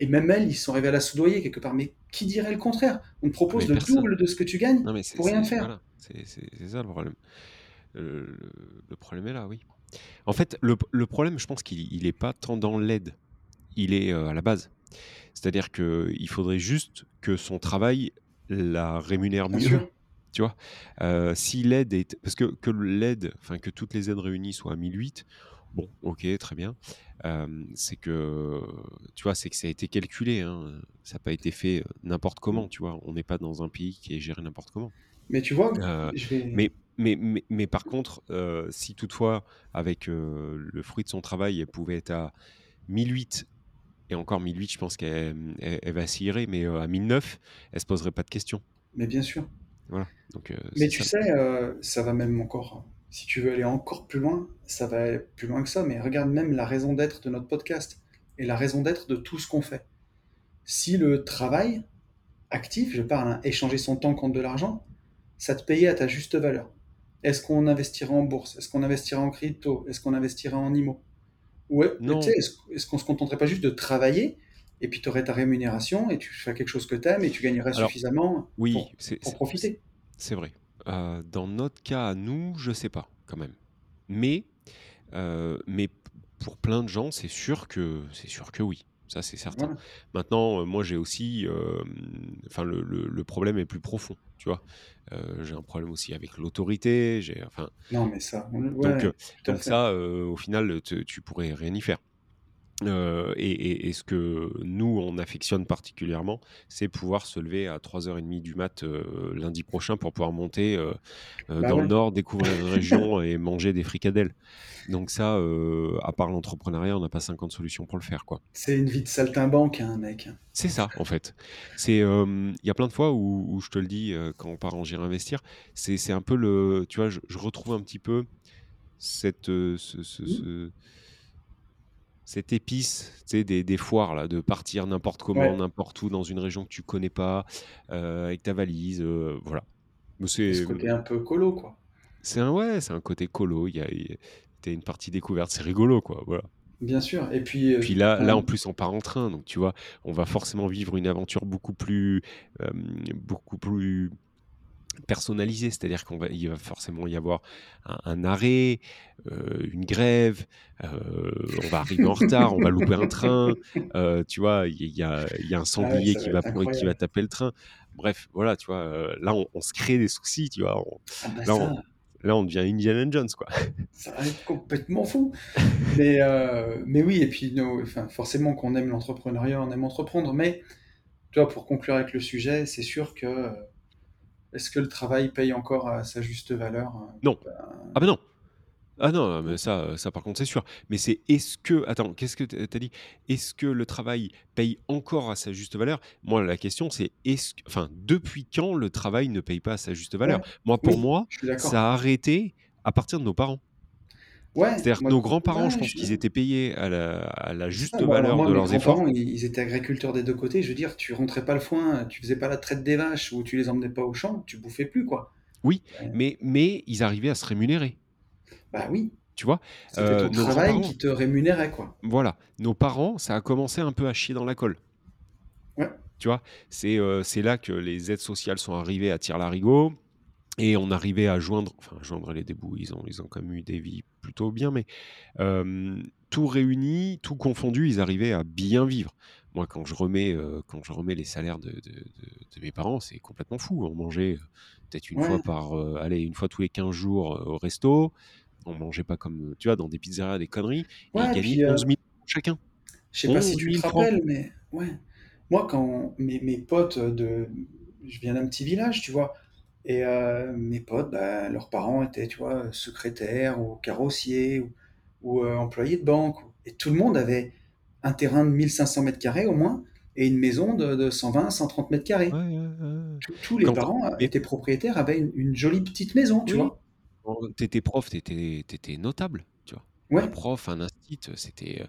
Et même elle, ils sont arrivés à la soudoyer quelque part. Mais qui dirait le contraire? On te propose le double de ce que tu gagnes pour rien faire. C'est ça le problème. Le, problème est là, oui. En fait, le, problème, je pense qu'il n'est pas tant dans l'aide. Il est euh, à la base. C'est-à-dire qu'il faudrait juste que son travail la rémunère mieux. Tu vois, euh, si l'aide est. Parce que, que l'aide, enfin, que toutes les aides réunies soient à 1008, bon, ok, très bien. Euh, c'est que, tu vois, c'est que ça a été calculé. Hein. Ça n'a pas été fait n'importe comment, tu vois. On n'est pas dans un pays qui est géré n'importe comment. Mais tu vois, mais, mais, mais, mais, par contre, si toutefois, avec le fruit de son travail, elle pouvait être à 1008 et encore 1008, je pense qu'elle elle, va s'y mais euh, à 1009, elle se poserait pas de questions. Mais bien sûr. Voilà. Donc, euh, mais tu sais, euh, ça va même encore. Si tu veux aller encore plus loin, ça va plus loin que ça. Mais regarde même la raison d'être de notre podcast et la raison d'être de tout ce qu'on fait. Si le travail actif, je parle, hein, échanger son temps contre de l'argent, ça te payait à ta juste valeur. Est-ce qu'on investirait en bourse? Est-ce qu'on investirait en crypto? Est-ce qu'on investirait en IMO Ouais, est-ce qu'on se contenterait pas juste de travailler et puis tu aurais ta rémunération et tu fais quelque chose que tu aimes et tu gagnerais suffisamment oui, pour, profiter? C'est vrai. Euh, dans notre cas, nous, je sais pas quand même. Mais, euh, mais pour plein de gens, c'est sûr que c'est sûr que oui. Ça, c'est certain. Maintenant, euh, moi, j'ai aussi. Enfin, le, le, problème est plus profond, tu vois. j'ai un problème aussi avec l'autorité. J'ai, enfin. Non, mais ça. donc, donc ça, au final, tu pourrais rien y faire. Euh, et, ce que nous, on affectionne particulièrement, c'est pouvoir se lever à 3h30 du mat euh, lundi prochain pour pouvoir monter euh, bah dans le nord, découvrir une région et manger des fricadelles. Donc ça, à part l'entrepreneuriat, on n'a pas 50 solutions pour le faire. quoi. C'est une vie de saltimbanque, hein, mec. C'est ça, en fait. Il y a plein de fois où, je te le dis, quand on part en J'irai investir, c'est un peu le... Tu vois, je, retrouve un petit peu cette... ce, mmh cette épice des, des foires, là, de partir n'importe comment, n'importe où, dans une région que tu connais pas, euh, avec ta valise, euh, voilà. C'est ce côté un peu colo, quoi. C'est un, ouais, c'est un côté colo, il y a, une partie découverte, c'est rigolo, quoi, voilà. Bien sûr, et puis... Euh, puis là, là, en plus, on part en train, donc tu vois, on va forcément vivre une aventure beaucoup plus... beaucoup plus personnalisé, c'est-à-dire qu'on va, il va forcément y avoir un, arrêt, euh, une grève, euh, on va arriver en retard, on va louper un train, euh, tu vois, il y, a, y a un ah sanglier qui va qui va taper le train. Bref, voilà, tu vois, là on, se crée des soucis, tu vois. Ah bah là, on, devient Indiana Jones, quoi. Ça va être complètement fou. mais, mais oui, et puis enfin, forcément qu'on aime l'entrepreneuriat, on aime entreprendre, mais tu vois, pour conclure avec le sujet, c'est sûr que est-ce que le travail paye encore à sa juste valeur hein Non. Ben, ah ben non. Ah non, mais ça, ça par contre c'est sûr. Mais c'est est-ce que, attends, qu'est-ce que tu as dit? Est-ce que le travail paye encore à sa juste valeur? Moi, la question c'est, est-ce, enfin, depuis quand le travail ne paye pas à sa juste valeur? Moi, pour moi, ça a arrêté à partir de nos parents. C'est-à-dire que nos grands-parents, je pense qu'ils étaient payés à la, juste valeur de leurs efforts. Ils étaient agriculteurs des deux côtés. Je veux dire, tu rentrais pas le foin, tu faisais pas la traite des vaches ou tu les emmenais pas au champ, tu bouffais plus, quoi. Oui, mais, mais ils arrivaient à se rémunérer. Bah oui. Tu vois C'était euh, ton travail qui te rémunérait, quoi. Voilà. Nos parents, ça a commencé un peu à chier dans la colle. Ouais. Tu vois euh, C'est là que les aides sociales sont arrivées à tire larigot et on arrivait à joindre, enfin joindre les débouts, ils ont, ils ont quand même eu des vies plutôt bien, mais tout réuni, tout confondu, ils arrivaient à bien vivre. Moi, quand je remets, quand je remets les salaires de, de, mes parents, c'est complètement fou. On mangeait peut-être une fois par, allez, une fois tous les 15 jours au resto. On mangeait pas comme, tu vois, dans des pizzerias, des conneries. ils gagnaient 11 000 chacun. Je sais pas si tu te rappelles, mais ouais. Moi, quand mes, mes potes de, je viens d'un petit village, tu vois et euh, mes potes, bah, leurs parents étaient, tu vois, secrétaires ou carrossiers ou, ou euh, employés de banque. Et tout le monde avait un terrain de 1500 mètres carrés au moins et une maison de, de 120, 130 mètres carrés. Ouais, ouais, ouais. Tous- Tous les Quand- parents euh, étaient propriétaires, avaient une, une jolie petite maison, tu Oui. vois. Quand t'étais prof, t'étais étais notable, Un prof, un instit, c'était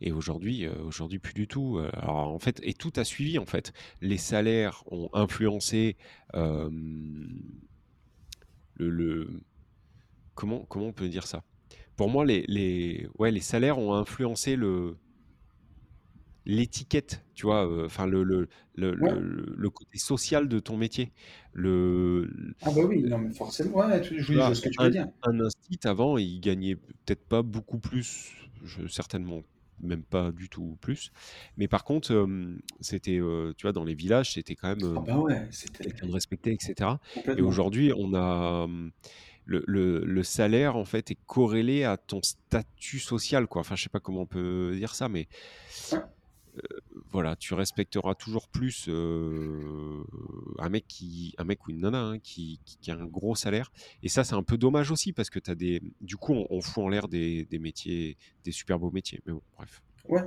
et aujourd'hui, euh, aujourd'hui plus du tout. Euh, Alors en fait, et tout a suivi en fait. Les salaires ont influencé le, le- comment comment on peut dire ça? Pour moi, les, les ouais les salaires ont influencé le l'étiquette, tu vois. euh, Enfin le le, le, Ouais. le le côté social de ton métier. Le Ah bah oui, non mais forcément, ouais, tu- je, vois, ce que tu un, veux dire. un instit avant, il gagnait peut-être pas beaucoup plus, je- certainement même pas du tout plus. Mais par contre, euh, c'était, euh, tu vois, dans les villages, c'était quand même Ah euh, bah ouais, c'était quelqu'un de respecté, etc. Et aujourd'hui, on a le, le- le salaire en fait est corrélé à ton statut social, quoi. Enfin, je sais pas comment on peut dire ça, mais. Voilà, tu respecteras toujours plus euh, un mec qui, un mec ou une nana hein, qui, qui- qui a un gros salaire. Et ça, c'est un peu dommage aussi parce que t'as des, du coup, on, on fout en l'air des, des métiers, des super beaux métiers. Mais bon, bref. Ouais.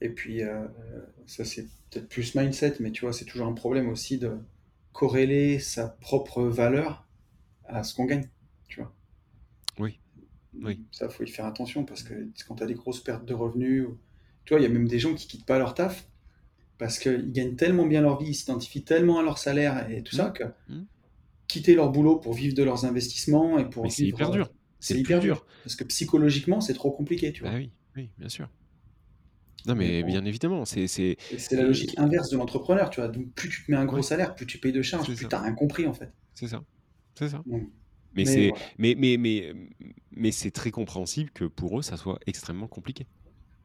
Et puis, euh, ça c'est peut-être plus mindset, mais tu vois, c'est toujours un problème aussi de corréler sa propre valeur à ce qu'on gagne, tu vois. Oui, oui. Ça, faut y faire attention parce que quand tu as des grosses pertes de revenus, tu vois, il y a même des gens qui quittent pas leur taf parce qu'ils gagnent tellement bien leur vie, ils s'identifient tellement à leur salaire et tout ça que Mm. quitter leur boulot pour vivre de leurs investissements et pour c'est hyper euh, dur. C'est le hyper dur. Parce que psychologiquement, c'est trop compliqué, tu vois. Bah oui, oui, bien sûr. Non, Mais bien évidemment, c'est, c'est, c'est la logique inverse de l'entrepreneur, tu vois. Donc, plus tu te mets un gros Ouais. salaire, plus tu payes de charges, C'est plus t'as rien compris, en fait. c'est ça, c'est ça. Donc, Mais, mais c'est, voilà. mais, mais, mais, mais c'est très compréhensible que pour eux, ça soit extrêmement compliqué.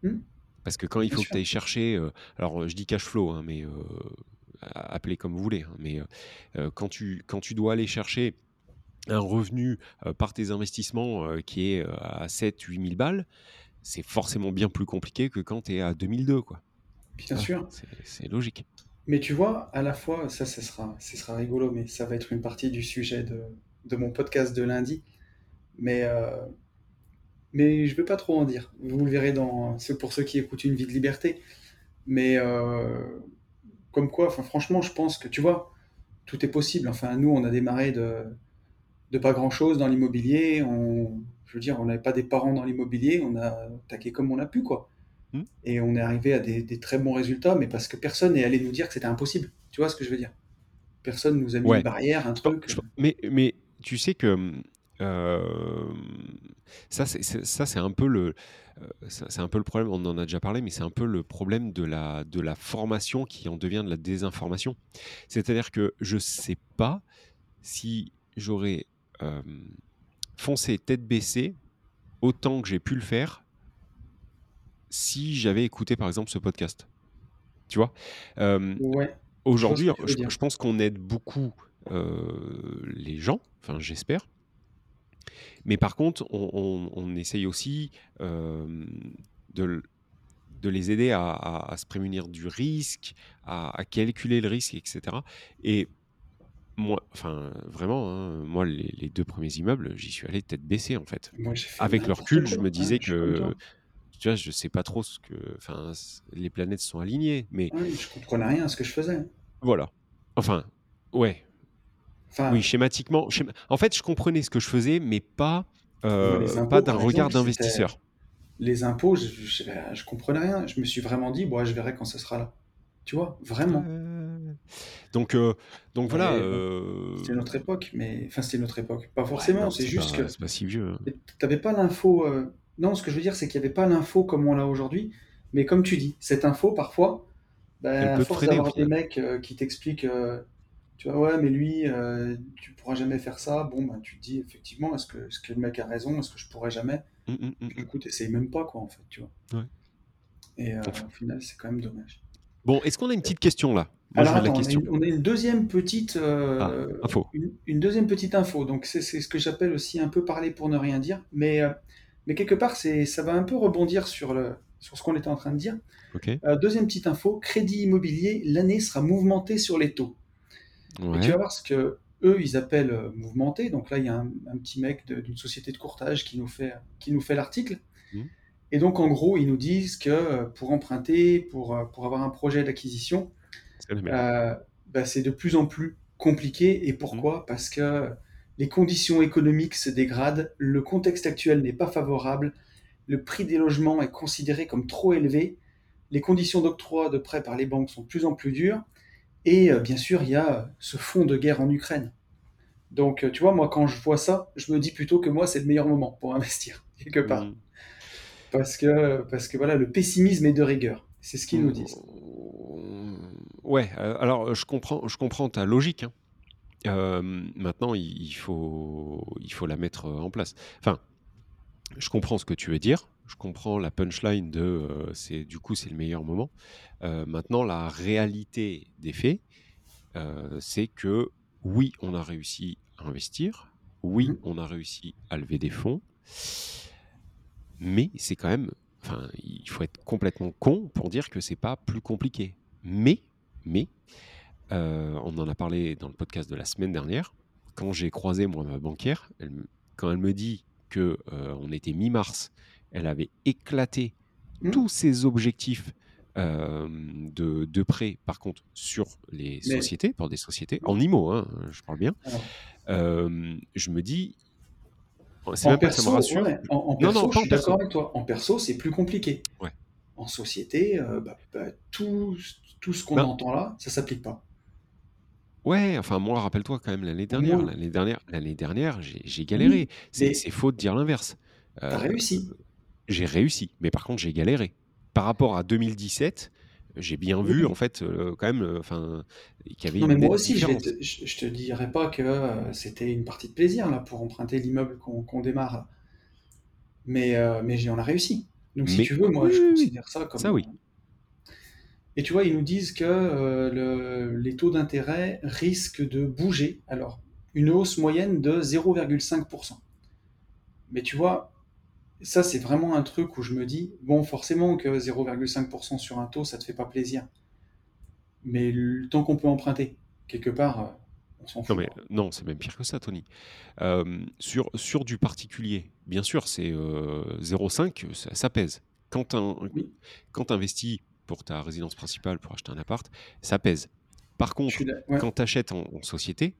Hmm. Parce que quand il faut que tu ailles chercher, euh, alors euh, je dis cash flow, hein, mais euh, appelez comme vous voulez, hein, mais euh, quand, tu, quand tu dois aller chercher un revenu par tes investissements qui est à 7-8 000 balles, c'est forcément bien plus compliqué que quand tu es à 2002, quoi. Bien sûr. c'est, logique. Mais tu vois, à la fois, ça, ça sera, ça sera rigolo, mais ça va être une partie du sujet de, de mon podcast de lundi. Mais, mais je ne vais pas trop en dire. Vous le verrez dans. C'est pour ceux qui écoutent Une vie de liberté. Mais euh, comme quoi, enfin, franchement, je pense que tu vois, tout est possible. Enfin, nous, on a démarré de, de pas grand-chose dans l'immobilier. On, je veux dire, on n'avait pas des parents dans l'immobilier. On a taqué comme on a pu, quoi. Hmm. Et on est arrivé à des, des très bons résultats, mais parce que personne n'est allé nous dire que c'était impossible. Tu vois ce que je veux dire? Personne nous a mis Ouais. une barrière, un truc. pense- mais, mais tu sais que euh, ça, c'est, c'est- ça, c'est un peu le, euh, c'est un peu le problème. On en a déjà parlé, mais c'est un peu le problème de la, de la formation qui en devient de la désinformation. C'est-à-dire que je sais pas si j'aurais euh, foncé tête baissée autant que j'ai pu le faire si j'avais écouté par exemple ce podcast. Tu vois? Euh, Ouais. Aujourd'hui, Je pense qu'on aide beaucoup euh, les gens, enfin j'espère. Mais par contre, on, on- on essaye aussi euh, de, les aider à, à- à se prémunir du risque, à, à calculer le risque, etc. Et moi, enfin vraiment, hein, moi les, les deux premiers immeubles, j'y suis allé tête baissée en fait. Moi, j'ai fait Avec le recul, je me disais que, tu vois, je sais pas trop ce que, enfin, les planètes sont alignées, mais Ouais, je comprenais rien à ce que je faisais. voilà. Enfin, ouais, Enfin, Oui, schématiquement. schéma- En fait, je comprenais ce que je faisais, mais pas, euh, impôts, pas d'un regard d'investisseur. les impôts, je, je, je comprenais rien. Je me suis vraiment dit, bon, je verrai quand ça sera là. Tu vois, vraiment. Euh, Donc, euh, donc voilà. C'était notre époque, mais enfin, c'était notre époque. Pas forcément, c'est juste pas, que c'est pas si vieux. hein. t'avais pas l'info. Non, ce que je veux dire, c'est qu'il n'y avait pas l'info comme on l'a aujourd'hui. Mais comme tu dis, cette info, parfois, bah, Elle à force d'avoir des mecs qui t'expliquent, tu vois, ouais, mais lui, euh, tu pourras jamais faire ça. Bon, bah, tu te dis, effectivement, est-ce que, est-ce que le mec a raison? Est-ce que je pourrais jamais? Écoute, essaye même pas, quoi, en fait, tu vois. Ouais. Et euh, au final, c'est quand même dommage. Bon, est-ce qu'on a une petite question là? Moi, Alors la attends, on a, une, on a une deuxième petite, Ah, euh, info. une, une deuxième petite info. Donc c'est ce que j'appelle aussi un peu parler pour ne rien dire. Mais, euh, mais quelque part, c'est, ça va un peu rebondir sur, le, sur ce qu'on était en train de dire. Euh, deuxième petite info, crédit immobilier, l'année sera mouvementée sur les taux. Et tu vas voir ce que eux, ils appellent euh, mouvementé. Donc là, il y a un, un petit mec d'une société de courtage qui nous fait, qui nous fait l'article. Mhm. Et donc, en gros, ils nous disent que euh, pour emprunter, pour, euh, pour avoir un projet d'acquisition, C'est euh, bah, c'est de plus en plus compliqué. Et pourquoi? Parce que les conditions économiques se dégradent, le contexte actuel n'est pas favorable, le prix des logements est considéré comme trop élevé, les conditions d'octroi de prêts par les banques sont de plus en plus dures, et euh, bien sûr, il y a ce fond de guerre en Ukraine. Donc, euh, tu vois, moi, quand je vois ça, je me dis plutôt que moi, c'est le meilleur moment pour investir, quelque part. Mm. Parce que, parce que voilà, le pessimisme est de rigueur. C'est ce qu'ils nous disent. Mm, Ouais, euh, alors je comprends, je comprends ta logique. hein. Euh, maintenant, il il faut, il faut la mettre en place. Enfin, je comprends ce que tu veux dire. Je comprends la punchline de euh, c'est du coup c'est le meilleur moment. Euh, maintenant, la réalité des faits, euh, c'est que oui, on a réussi à investir. Oui, Mhm. on a réussi à lever des fonds. Mais c'est quand même, enfin, il faut être complètement con pour dire que c'est pas plus compliqué. Mais, mais, on en a parlé dans le podcast de la semaine dernière. Quand j'ai croisé moi ma banquière, elle quand elle me dit que on était mi-mars, elle avait éclaté Mhm. tous ses objectifs euh, de, de prêt, par contre, sur les Mais- sociétés, pour des sociétés, en IMO, hein, je parle bien. Euh, je me dis, c'est En même pas que ça me perso, rassure. ouais, en, en Non, perso, non, je suis perso. d'accord avec toi. En perso, c'est plus compliqué. Ouais. En société, euh, bah, bah, tout, tout ce qu'on Ben- entend là, ça s'applique pas. Ouais, enfin moi, rappelle-toi quand même l'année dernière. Moi. L'année dernière, l'année dernière, j'ai galéré. C'est mais- faux de dire l'inverse. T'as réussi. J'ai réussi, mais par contre j'ai galéré. Par rapport à 2017, j'ai bien vu en fait euh, quand même, euh, enfin, qu'il y avait Non, mais une moi aussi, je, te, je, te dirais pas que euh, c'était une partie de plaisir là pour emprunter l'immeuble qu'on démarre. Mais, euh, mais j'en ai réussi. Donc si Mais- tu veux, moi oui, je considère ça comme. Ça, oui. Et tu vois, ils nous disent que euh, le- les taux d'intérêt risquent de bouger. Alors, une hausse moyenne de 0,5%. Mais tu vois, ça c'est vraiment un truc où je me dis, bon, forcément que 0,5% sur un taux, ça te fait pas plaisir. Mais le temps qu'on peut emprunter, quelque part, euh, on s'en Non, fout. mais quoi. non, c'est même pire que ça, Tony. Euh, sur, sur du particulier, bien sûr, c'est euh, 0,5, ça, ça pèse. Quand Oui. investis pour ta résidence principale, pour acheter un appart, ça pèse. Par contre, ouais. quand tu achètes en, en société,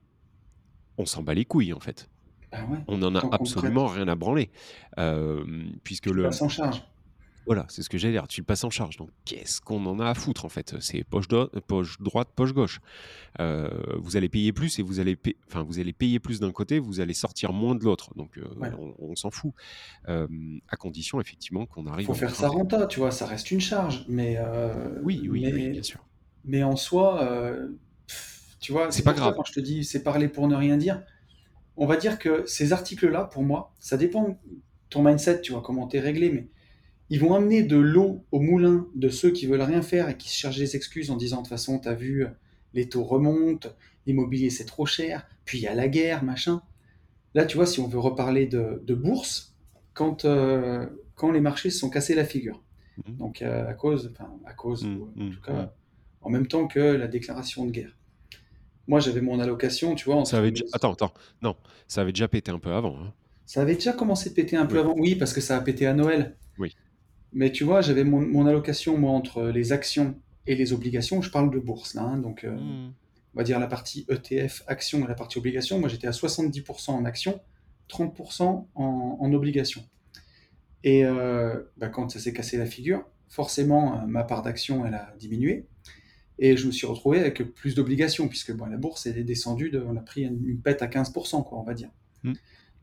on s'en bat les couilles, en fait. Ouais, On n'en a absolument rien à branler. Euh, puisque tu le, passes en charge. Voilà, c'est ce que j'allais dire. Tu le passes en charge. Donc, qu'est-ce qu'on en a à foutre en fait? C'est poche, do- poche droite, poche gauche. Euh, vous allez payer plus et vous allez, enfin, vous allez payer plus d'un côté, vous allez sortir moins de l'autre. Donc, euh, Ouais. on, on s'en fout. À condition effectivement qu'on arrive. faut à faire sa renta, tu vois, ça reste une charge. Mais, Oui, oui, mais, oui, bien sûr. mais en soi, pff, tu vois, C'est pas ça grave. quand je te dis c'est parler pour ne rien dire. On va dire que ces articles-là, pour moi, ça dépend de ton mindset, tu vois, comment t'es réglé, mais ils vont amener de l'eau au moulin de ceux qui veulent rien faire et qui se cherchent des excuses en disant de toute façon, t'as vu, les taux remontent, l'immobilier c'est trop cher, puis il y a la guerre, machin. Là, tu vois, si on veut reparler de, de bourse, quand, euh, quand les marchés se sont cassés la figure, Mhm. donc euh, à cause, enfin à cause, Mm, ou en mm, tout cas, en même temps que la déclaration de guerre. Moi, j'avais mon allocation, tu vois, Ça avait déjà... Attends, attends. Non, ça avait déjà pété un peu avant. hein. Ça avait déjà commencé de péter un peu Oui. avant. Oui, parce que ça a pété à Noël. Oui. Mais tu vois, j'avais mon, mon allocation, moi, entre les actions et les obligations. Je parle de bourse, là. hein, donc, euh, Mm. on va dire la partie ETF, actions et la partie obligations. Moi, j'étais à 70% en actions, 30% en, en obligations. Et euh, bah, quand ça s'est cassé la figure, forcément, euh, ma part d'actions, elle a diminué. Et je me suis retrouvé avec plus d'obligations, puisque bon, la bourse, elle est descendue, de, on a pris une, une pète à 15%, quoi, on va dire. Mm.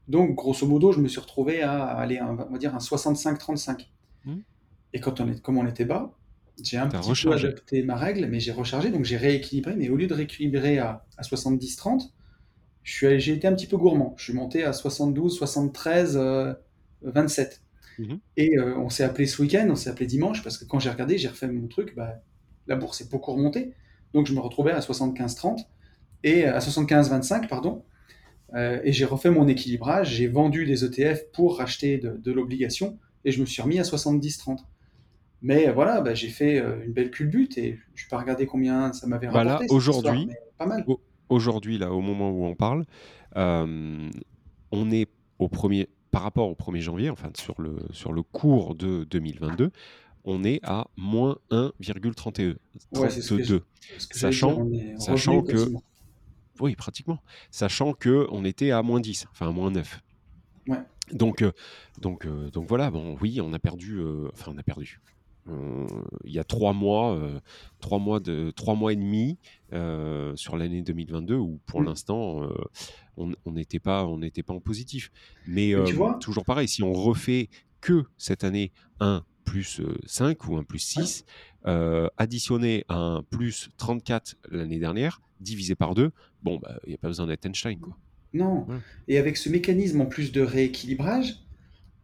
Donc, grosso modo, je me suis retrouvé à aller, on va dire, un 65-35. Mm. Et quand on est, comme on était bas, j'ai un petit rechargé. peu adapté ma règle, mais j'ai rechargé, donc j'ai rééquilibré. Mais au lieu de rééquilibrer à, à 70-30, je suis allé- j'ai été un petit peu gourmand. Je suis monté à 72, 73, euh, 27. Mhm. Et euh, on s'est appelé ce week-end, on s'est appelé dimanche, parce que quand j'ai regardé, j'ai refait mon truc, bah, la bourse est beaucoup remontée. Donc je me retrouvais à 75-30, et à 75-25, pardon. Euh, et j'ai refait mon équilibrage, j'ai vendu des ETF pour racheter de, de l'obligation, et je me suis remis à 70-30. Mais euh, voilà, bah, j'ai fait euh, une belle culbute, et je n'ai pas regardé combien ça m'avait rapporté. cette aujourd'hui- pas mal. Là, au moment où on parle, euh, on est au premier. par rapport au 1er janvier, enfin sur le, sur le cours de 2022, on est à moins 1,32. Ouais, c'est ce que je- 32. ce que j'allais Sachant- sachant que-. Oui, pratiquement. Sachant que on était à moins 10, enfin à moins 9. Ouais. Donc, euh, donc, euh, donc voilà, bon, oui, on a perdu, euh, enfin on a perdu. Il y a trois mois, trois mois de, trois mois et demi sur l'année 2022 où pour Mm. l'instant on n'était pas, on n'était pas en positif. Mais, Mais tu vois- toujours pareil, si on refait que cette année 1 plus euh, 5 ou 1 plus 6, euh, additionné à un plus 34 l'année dernière, divisé par 2, bon, bah, il n'y a pas besoin d'être Einstein. Quoi. Non. Ouais. Et avec ce mécanisme en plus de rééquilibrage,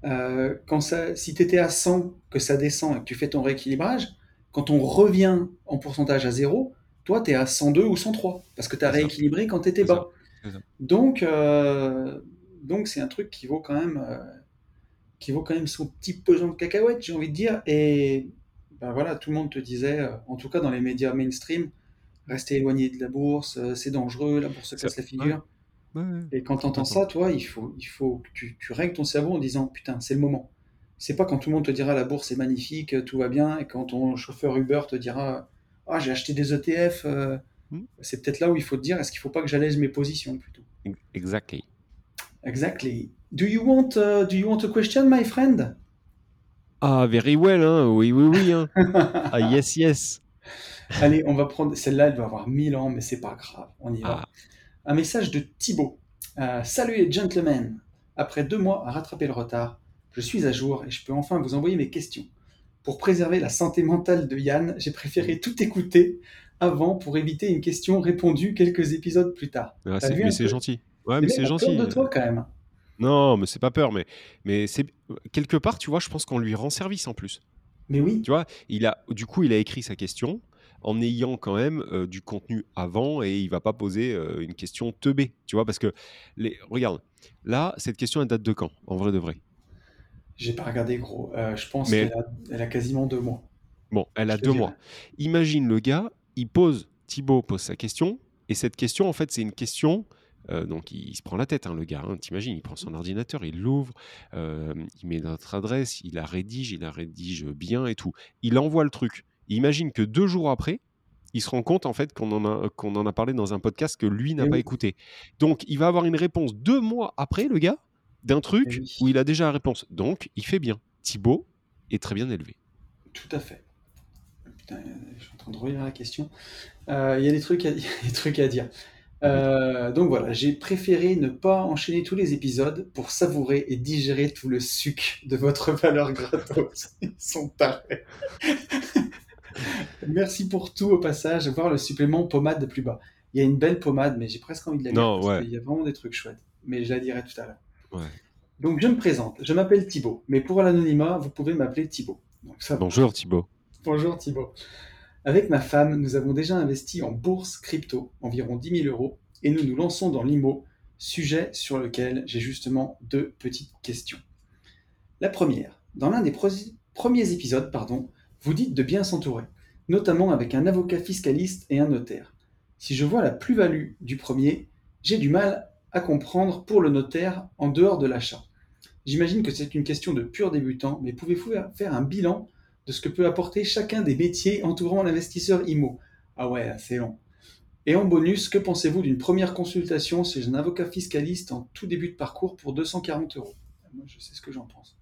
euh, quand ça, si tu étais à 100, que ça descend et que tu fais ton rééquilibrage, quand on revient en pourcentage à zéro, toi, tu es à 102 ou 103, parce que tu as C'est ça. rééquilibré quand tu étais ça. bas. C'est ça. Donc, euh, donc c'est un truc qui vaut quand même, euh, qui vaut quand même son petit pesant de cacahuètes, j'ai envie de dire. Et ben voilà, tout le monde te disait, euh, en tout cas dans les médias mainstream, restez éloigné de la bourse, euh, c'est dangereux, la bourse se casse la figure. Ouais, ouais. Et quand tu entends ça, toi, il faut, il faut que tu, tu règles ton cerveau en disant putain, c'est le moment. C'est pas quand tout le monde te dira la bourse est magnifique, tout va bien, et quand ton chauffeur Uber te dira ah j'ai acheté des ETF, euh, Hmm. c'est peut-être là où il faut te dire est-ce qu'il faut pas que j'allège mes positions plutôt? Exactly. Exactly. Do you want, uh, do you want a question, my friend? Ah, very well, hein. oui, oui, oui. Hein. ah, yes, yes. Allez, on va prendre celle-là, elle doit avoir 1000 ans, mais c'est pas grave, on y va. Ah, Un message de Thibaut. Euh, Salut les gentlemen. Après deux mois à rattraper le retard, je suis à jour et je peux enfin vous envoyer mes questions. Pour préserver la santé mentale de Yann, j'ai préféré tout écouter avant pour éviter une question répondue quelques épisodes plus tard. ah, mais c'est gentil. Ouais, Les mais mecs c'est gentil. de toi quand même. Non, mais c'est pas peur, mais, mais c'est quelque part, tu vois, je pense qu'on lui rend service en plus. Mais oui, Tu vois, il a, du coup, il a écrit sa question en ayant quand même euh, du contenu avant et il va pas poser euh, une question teubée, tu vois, parce que les, regarde, là, cette question elle date de quand, en vrai de vrai? J'ai pas regardé gros. Euh, je pense Mais- qu'elle a, elle a quasiment deux mois. Bon, elle a Je deux mois. Imagine le gars, il pose, Thibaut pose sa question, et cette question, en fait, c'est une question. Euh, donc, il, il se prend la tête, hein, le gars. hein, T'imagines, il prend son ordinateur, il l'ouvre, euh, il met notre adresse, il la rédige, il la rédige bien et tout. Il envoie le truc. Imagine que deux jours après, il se rend compte en fait qu'on en a qu'on en a parlé dans un podcast que lui n'a Eh pas oui. écouté. Donc, il va avoir une réponse deux mois après, le gars, d'un truc Eh oui. où il a déjà la réponse. Donc, il fait bien. Thibaut est très bien élevé. Tout à fait. Putain, je suis en train de relire la question. Euh, Il y a des trucs à, y a des trucs à dire. Euh, donc voilà, j'ai préféré ne pas enchaîner tous les épisodes pour savourer et digérer tout le suc de votre valeur gratos. Ils sont tarés. Merci pour tout au passage, voir le supplément pommade de plus bas. Il y a une belle pommade, mais j'ai presque envie de la lire Non, parce ouais. qu'il y a vraiment des trucs chouettes. Mais je la dirai tout à l'heure. Ouais. Donc je me présente, je m'appelle Thibaut, mais pour l'anonymat, vous pouvez m'appeler Thibaut. Donc ça va. Bonjour Thibaut. Bonjour Thibaut. Avec ma femme, nous avons déjà investi en bourse crypto, environ 10 000 euros, et nous nous lançons dans l'IMO, sujet sur lequel j'ai justement deux petites questions. La première, dans l'un des premiers épisodes, pardon, vous dites de bien s'entourer, notamment avec un avocat fiscaliste et un notaire. Si je vois la plus-value du premier, j'ai du mal à comprendre pour le notaire en dehors de l'achat. J'imagine que c'est une question de pur débutant, mais pouvez-vous faire un bilan de ce que peut apporter chacun des métiers entourant l'investisseur IMO. Ah ouais, c'est long. Et en bonus, que pensez-vous d'une première consultation chez un avocat fiscaliste en tout début de parcours pour 240 euros? Moi, je sais ce que j'en pense.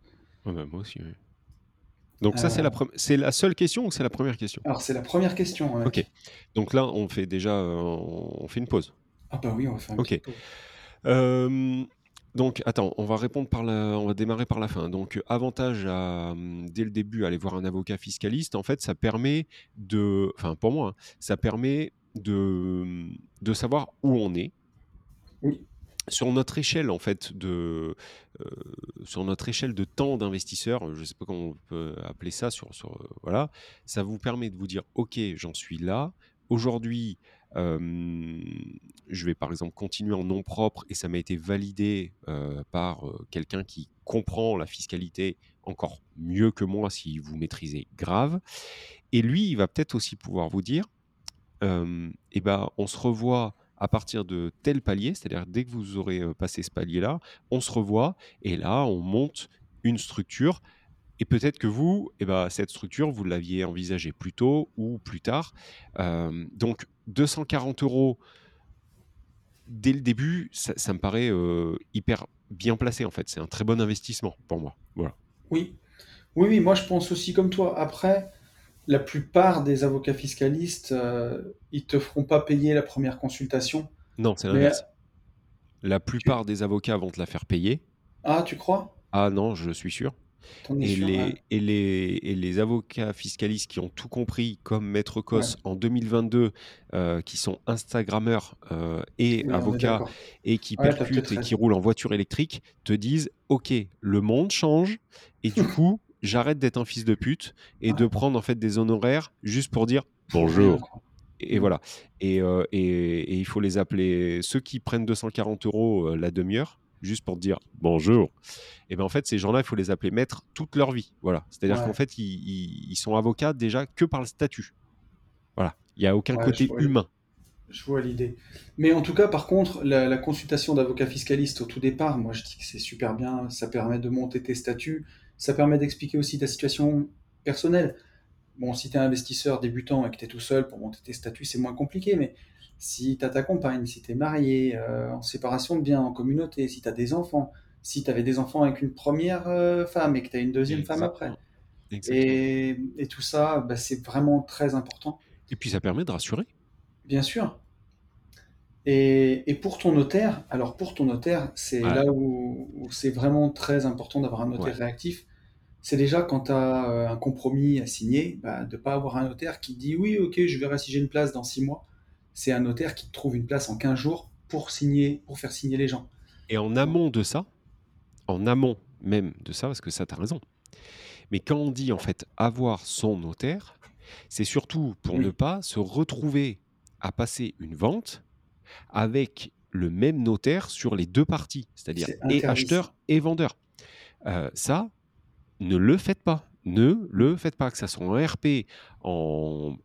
Ouais, bah, moi aussi. oui. Donc ça, Euh. c'est la, pre- c'est la seule question ou c'est la première question? Alors, c'est la première question. Ok. Donc là, on fait déjà euh, on fait une pause. Ah bah oui, on va faire un Ok. petit peu. Euh, donc, attends, on va répondre par la, on va démarrer par la fin. Donc, avantage à, hum, dès le début, aller voir un avocat fiscaliste. En fait, ça permet de, enfin, pour moi, hein, ça permet de, de savoir où on est. Oui. Sur notre échelle, en fait, de, euh, sur notre échelle de temps d'investisseur, je ne sais pas comment on peut appeler ça, sur, sur, euh, voilà, ça vous permet de vous dire, ok, j'en suis là. Aujourd'hui, je vais par exemple continuer en nom propre et ça m'a été validé par quelqu'un qui comprend la fiscalité encore mieux que moi si vous maîtrisez grave. Et lui, il va peut-être aussi pouvoir vous dire, eh ben, on se revoit à partir de tel palier, c'est-à-dire dès que vous aurez passé ce palier-là, on se revoit et là, on monte une structure. Et peut-être que vous, eh ben, cette structure, vous l'aviez envisagée plus tôt ou plus tard. Donc, 240 euros dès le début, ça, ça me paraît euh, hyper bien placé en fait. C'est un très bon investissement pour moi. Voilà. Oui, oui, oui, moi je pense aussi comme toi. Après, la plupart des avocats fiscalistes, euh, ils te feront pas payer la première consultation. Non, c'est Mais l'inverse. La tu... plupart des avocats vont te la faire payer. Ah, tu crois? Ah non, je suis sûr. Et sûr? Les, et les, et les avocats fiscalistes qui ont tout compris, comme Maître Ouais. Cos en 2022, euh, qui sont Instagrammeurs euh, et Oui, avocats et qui Ouais, percutent et qui roulent en voiture électrique, te disent, OK, le monde change et du coup, j'arrête d'être un fils de pute et de prendre en fait des honoraires juste pour dire bonjour. Et voilà. Et, euh, et, et il faut les appeler ceux qui prennent 240 euros la demi-heure, juste pour te dire bonjour. Et bien en fait, ces gens-là, il faut les appeler maîtres toute leur vie. Voilà. C'est-à-dire qu'en fait, ils, ils- ils sont avocats déjà que par le statut. Voilà. Il n'y a aucun Ouais, côté humain. je vois l'idée. Mais en tout cas, par contre, la, la consultation d'avocat fiscaliste au tout départ, moi je dis que c'est super bien. Ça permet de monter tes statuts. Ça permet d'expliquer aussi ta situation personnelle. Bon, si tu es investisseur débutant et que tu es tout seul pour monter tes statuts, c'est moins compliqué. Mais si tu as ta compagne, si tu es marié, euh, en séparation de biens, en communauté, si tu as des enfants, si tu avais des enfants avec une première euh, femme et que tu as une deuxième femme après, Exactement. Et, et tout ça, bah, c'est vraiment très important. Et puis ça permet de rassurer. Bien sûr. Et, et pour ton notaire, alors pour ton notaire, c'est Ouais. là où, où c'est vraiment très important d'avoir un notaire Ouais. réactif. C'est déjà quand tu as un compromis à signer, bah, de ne pas avoir un notaire qui te dit oui, ok, je verrai si j'ai une place dans six mois. C'est un notaire qui trouve une place en 15 jours pour signer, pour faire signer les gens. Et en amont de ça, en amont même de ça, parce que ça, tu as raison. Mais quand on dit en fait avoir son notaire, c'est surtout pour ne pas se retrouver à passer une vente avec le même notaire sur les deux parties, c'est-à-dire c'est et acheteur et vendeur. Euh, ça, ne le faites pas. Ne le faites pas. Que ça soit en RP, en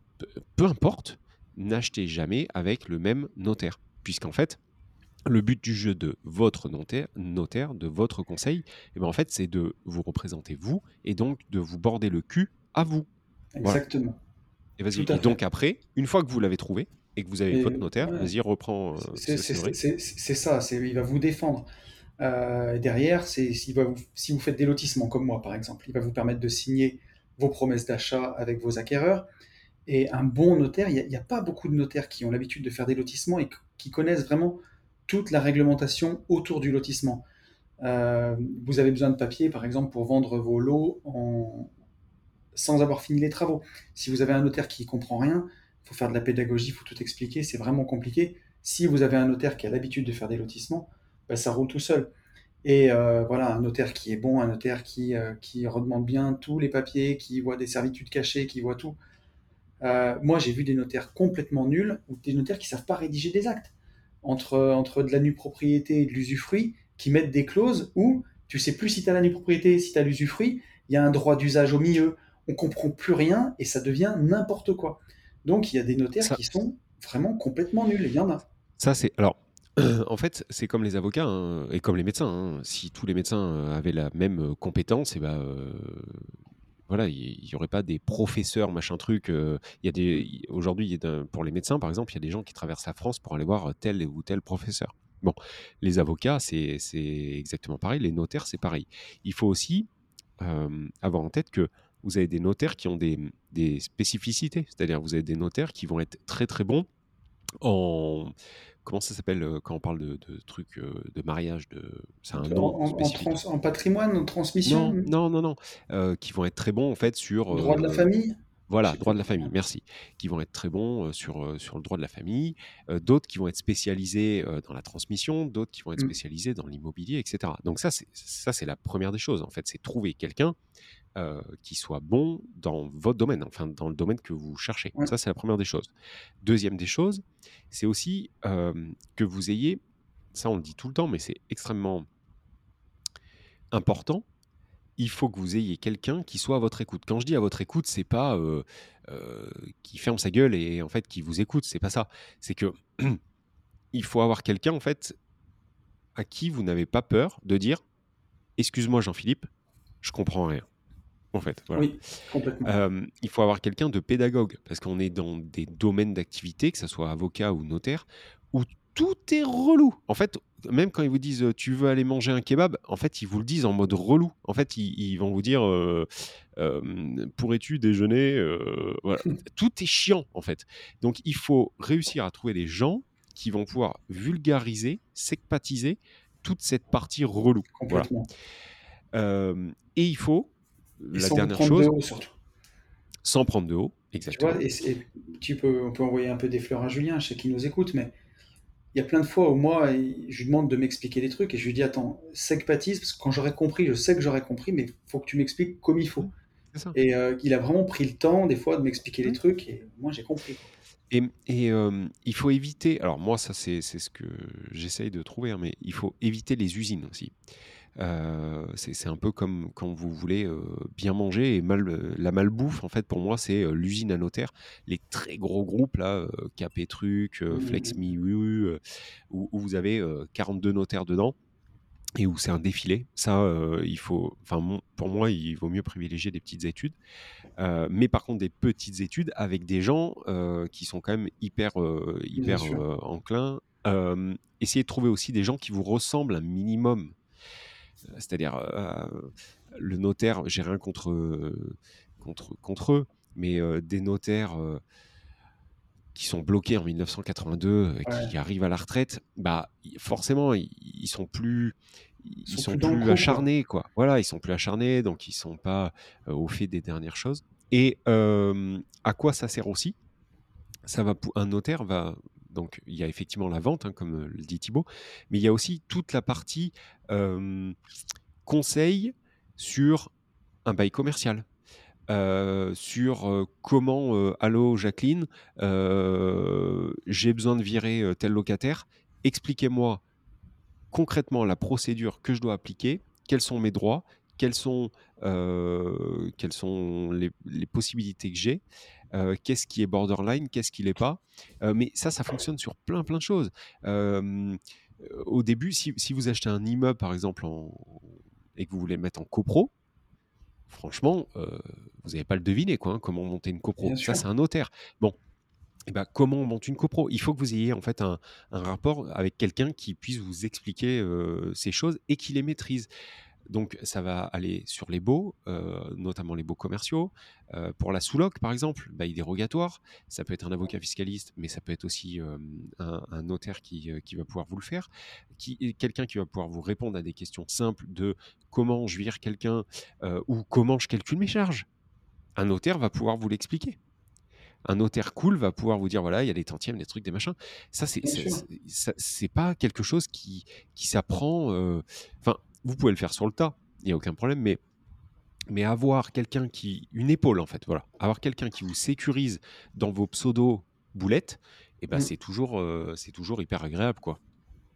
peu importe, n'achetez jamais avec le même notaire. Puisqu'en fait, le but du jeu de votre notaire, notaire de votre conseil, eh ben en fait, c'est de vous représenter vous et donc de vous border le cul à vous. Voilà. Exactement. Et à Et donc après, une fois que vous l'avez trouvé et que vous avez votre notaire, ouais, vas-y, reprends, euh, c'est ça, il va vous défendre. Euh, derrière, va vous- si vous faites des lotissements comme moi, par exemple, il va vous permettre de signer vos promesses d'achat avec vos acquéreurs. Et un bon notaire, il n'y a, pas beaucoup de notaires qui ont l'habitude de faire des lotissements et qui connaissent vraiment toute la réglementation autour du lotissement. Euh, vous avez besoin de papier, par exemple, pour vendre vos lots sans avoir fini les travaux. Si vous avez un notaire qui ne comprend rien, il faut faire de la pédagogie, il faut tout expliquer, c'est vraiment compliqué. Si vous avez un notaire qui a l'habitude de faire des lotissements, ben, ça roule tout seul. Et euh, voilà, un notaire qui est bon, un notaire euh, qui redemande bien tous les papiers, qui voit des servitudes cachées, qui voit tout. Euh, moi, j'ai vu des notaires complètement nuls ou des notaires qui savent pas rédiger des actes entre, entre de la nue propriété et de l'usufruit, qui mettent des clauses où tu sais plus si tu as la nue propriété, si tu as l'usufruit, il y a un droit d'usage au milieu, on comprend plus rien et ça devient n'importe quoi. Donc il y a des notaires Ça, qui sont vraiment complètement nuls, il y en a. ça c'est alors. En fait, c'est comme les avocats hein, et comme les médecins. hein. Si tous les médecins euh, avaient la même euh, compétence, et ben euh, voilà, il n'y aurait pas des professeurs machin truc. euh, Il y a des aujourd'hui, pour les médecins par exemple, il y a des gens qui traversent la France pour aller voir tel ou tel professeur. Bon, les avocats, c'est c'est exactement pareil. Les notaires, c'est pareil. Il faut aussi euh, avoir en tête que vous avez des notaires qui ont des, des spécificités. C'est-à-dire, vous avez des notaires qui vont être très très bons en comment ça s'appelle euh, quand on parle de, de trucs euh, de mariage de c'est un En, nom en- en spécifique. trans- en patrimoine, en transmission, non non non non. Euh, qui vont être très bons en fait sur droit de la famille, voilà droit de la famille merci. Qui vont être très bons sur sur le droit de la famille. Euh, d'autres qui vont être spécialisés euh, dans la transmission. D'autres qui vont être Mm. spécialisés dans l'immobilier etc donc ça c'est ça c'est la première des choses en fait c'est trouver quelqu'un euh, qui soit bon dans votre domaine, enfin dans le domaine que vous cherchez. Ouais. Ça, c'est la première des choses. Deuxième des choses, c'est aussi euh, que vous ayez, ça on le dit tout le temps, mais c'est extrêmement important, il faut que vous ayez quelqu'un qui soit à votre écoute. Quand je dis à votre écoute, c'est pas euh, euh, qui ferme sa gueule et en fait qui vous écoute, c'est pas ça. C'est que il faut avoir quelqu'un, en fait, à qui vous n'avez pas peur de dire Excuse-moi, Jean-Philippe, je comprends rien. En fait, voilà. Oui, complètement. Euh, il faut avoir quelqu'un de pédagogue parce qu'on est dans des domaines d'activité, que ce soit avocat ou notaire, où tout est relou. En fait, même quand ils vous disent tu veux aller manger un kebab, en fait, ils vous le disent en mode relou. En fait, ils, ils vont vous dire euh, euh, pourrais-tu déjeuner voilà. Tout est chiant, en fait. Donc, il faut réussir à trouver des gens qui vont pouvoir vulgariser, secpatiser toute cette partie relou. Complètement. Et il faut, Et la sans dernière prendre de chose, haut, surtout. sans prendre de haut, Tu exactement. vois, et, tu peux, on peut envoyer un peu des fleurs à Julien, je sais qu'il nous écoute, mais il y a plein de fois où moi, je lui demande de m'expliquer des trucs et je lui dis Attends, secpatise, parce que quand j'aurai compris, je sais que j'aurai compris, mais il faut que tu m'expliques comme il faut. Ça. Et euh, il a vraiment pris le temps, des fois, de m'expliquer les Mm. trucs et moi, j'ai compris. Et, et, euh, il faut éviter, alors moi ça c'est c'est ce que j'essaye de trouver, hein, mais il faut éviter les usines aussi. Euh, c'est un peu comme quand vous voulez euh, bien manger et mal, euh, la malbouffe en fait pour moi c'est l'usine à notaire, les très gros groupes là, Capé Truc, euh, Mm, Flex où, où vous avez euh, 42 notaires dedans et où c'est un défilé. Ça, euh, il faut, enfin pour moi il vaut mieux privilégier des petites études. Euh, mais par contre, des petites études avec des gens euh, qui sont quand même hyper, hyper enclins. Essayez de trouver aussi des gens qui vous ressemblent un minimum. C'est-à-dire, euh, le notaire, j'ai rien contre, euh, contre, contre eux, mais euh, des notaires euh, qui sont bloqués en 1982, euh, Ouais. qui arrivent à la retraite, bah, forcément, ils, ils sont plus. Ils Ils sont sont plus coup, acharnés, quoi. Voilà, ils sont plus acharnés, donc ils sont pas au fait des dernières choses. Et à quoi ça sert aussi? Ça va un notaire va donc il y a effectivement la vente, hein, comme euh, le dit Thibaut, mais il y a aussi toute la partie conseil sur un bail commercial, sur comment, allô Jacqueline, j'ai besoin de virer tel locataire, expliquez-moi concrètement la procédure que je dois appliquer, quels sont mes droits, quelles sont, les possibilités que j'ai, euh, qu'est-ce qui est borderline, qu'est-ce qui l'est pas? Euh, mais ça, ça fonctionne sur plein plein de choses. Euh, au début, si, si vous achetez un immeuble, par exemple, en- et que vous voulez le mettre en copro, franchement, vous n'avez pas le deviner, quoi, hein, comment monter une copro. Bien Ça, c'est un notaire. Bon, eh ben, comment on monte une copro? Il faut que vous ayez en fait un, un rapport avec quelqu'un qui puisse vous expliquer euh, ces choses et qui les maîtrise. Donc ça va aller sur les baux, euh, notamment les baux commerciaux. Euh, pour la sous-loc, par exemple, bail dérogatoire, ça peut être un avocat fiscaliste, mais ça peut être aussi euh, un, un notaire qui, qui va pouvoir vous le faire, qui quelqu'un qui va pouvoir vous répondre à des questions simples de comment je vire quelqu'un ou comment je calcule mes charges. Un notaire va pouvoir vous l'expliquer un notaire cool va pouvoir vous dire voilà, il y a des tantièmes, des trucs, des machins. Ça, c'est c'est- pas quelque chose qui, qui s'apprend. euh, Enfin, vous pouvez le faire sur le tas, il n'y a aucun problème, mais, mais avoir quelqu'un qui. Une épaule, en fait, voilà. Avoir quelqu'un qui vous sécurise dans vos pseudo boulettes, et ben, Mm. c'est toujours, euh, c'est toujours hyper agréable, quoi.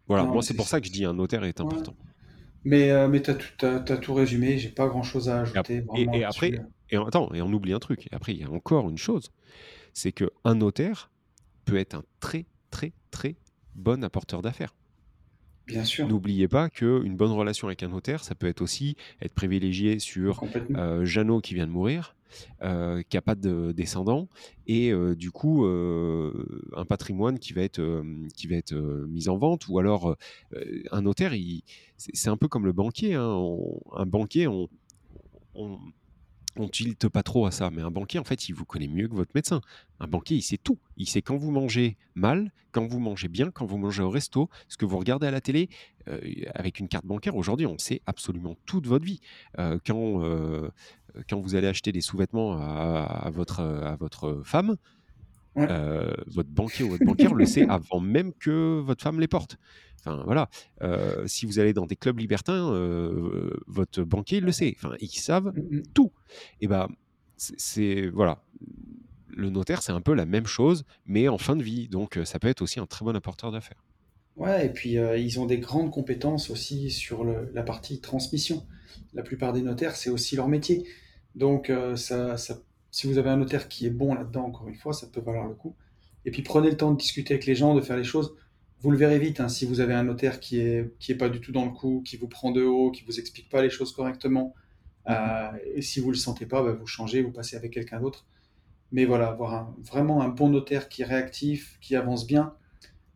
Voilà, Non, moi, c'est pour ça que je dis un notaire est Ouais. important. Mais, euh, mais t'as tout, t'as- t'as tout résumé, j'ai pas grand chose à ajouter et- et après, et en- attends, et on oublie un truc. Et après, il y a encore une chose, c'est que un notaire peut être un très, très, très bon apporteur d'affaires. Bien sûr, N'oubliez pas qu'une bonne relation avec un notaire, ça peut être aussi être privilégié sur euh, Jeannot qui vient de mourir, euh, qui n'a pas de descendants, et euh, du coup euh, un patrimoine qui va être, qui va être mis en vente, ou alors un notaire, c'est c'est un peu comme le banquier. hein, on- un banquier, on, on, on tilte pas trop à ça, mais un banquier, en fait, il vous connaît mieux que votre médecin. Un banquier, il sait tout. Il sait quand vous mangez mal, quand vous mangez bien, quand vous mangez au resto, ce que vous regardez à la télé. Euh, avec une carte bancaire, aujourd'hui, on sait absolument tout de votre vie. Euh, quand, euh, quand vous allez acheter des sous-vêtements à, votre, à votre femme, Ouais. euh, votre banquier ou votre banquière le sait avant même que votre femme les porte. Enfin, voilà. Euh, si vous allez dans des clubs libertins, euh, votre banquier il le sait. Enfin, ils savent Mm, mm. tout. Et ben, c'est- c'est voilà. Le notaire, c'est un peu la même chose, mais en fin de vie. Donc, ça peut être aussi un très bon apporteur d'affaires. Ouais, et puis ils ont des grandes compétences aussi sur le- la partie transmission. La plupart des notaires, c'est aussi leur métier. Donc, ça, ça- si vous avez un notaire qui est bon là-dedans, encore une fois, ça peut valoir le coup. Et puis prenez le temps de discuter avec les gens, de faire les choses. vous le verrez vite, hein, si vous avez un notaire qui est, qui est pas du tout dans le coup, qui vous prend de haut, qui vous explique pas les choses correctement, euh, et si vous le sentez pas, bah, vous changez, vous passez avec quelqu'un d'autre. Mais voilà, avoir vraiment un bon notaire qui est réactif, qui avance bien,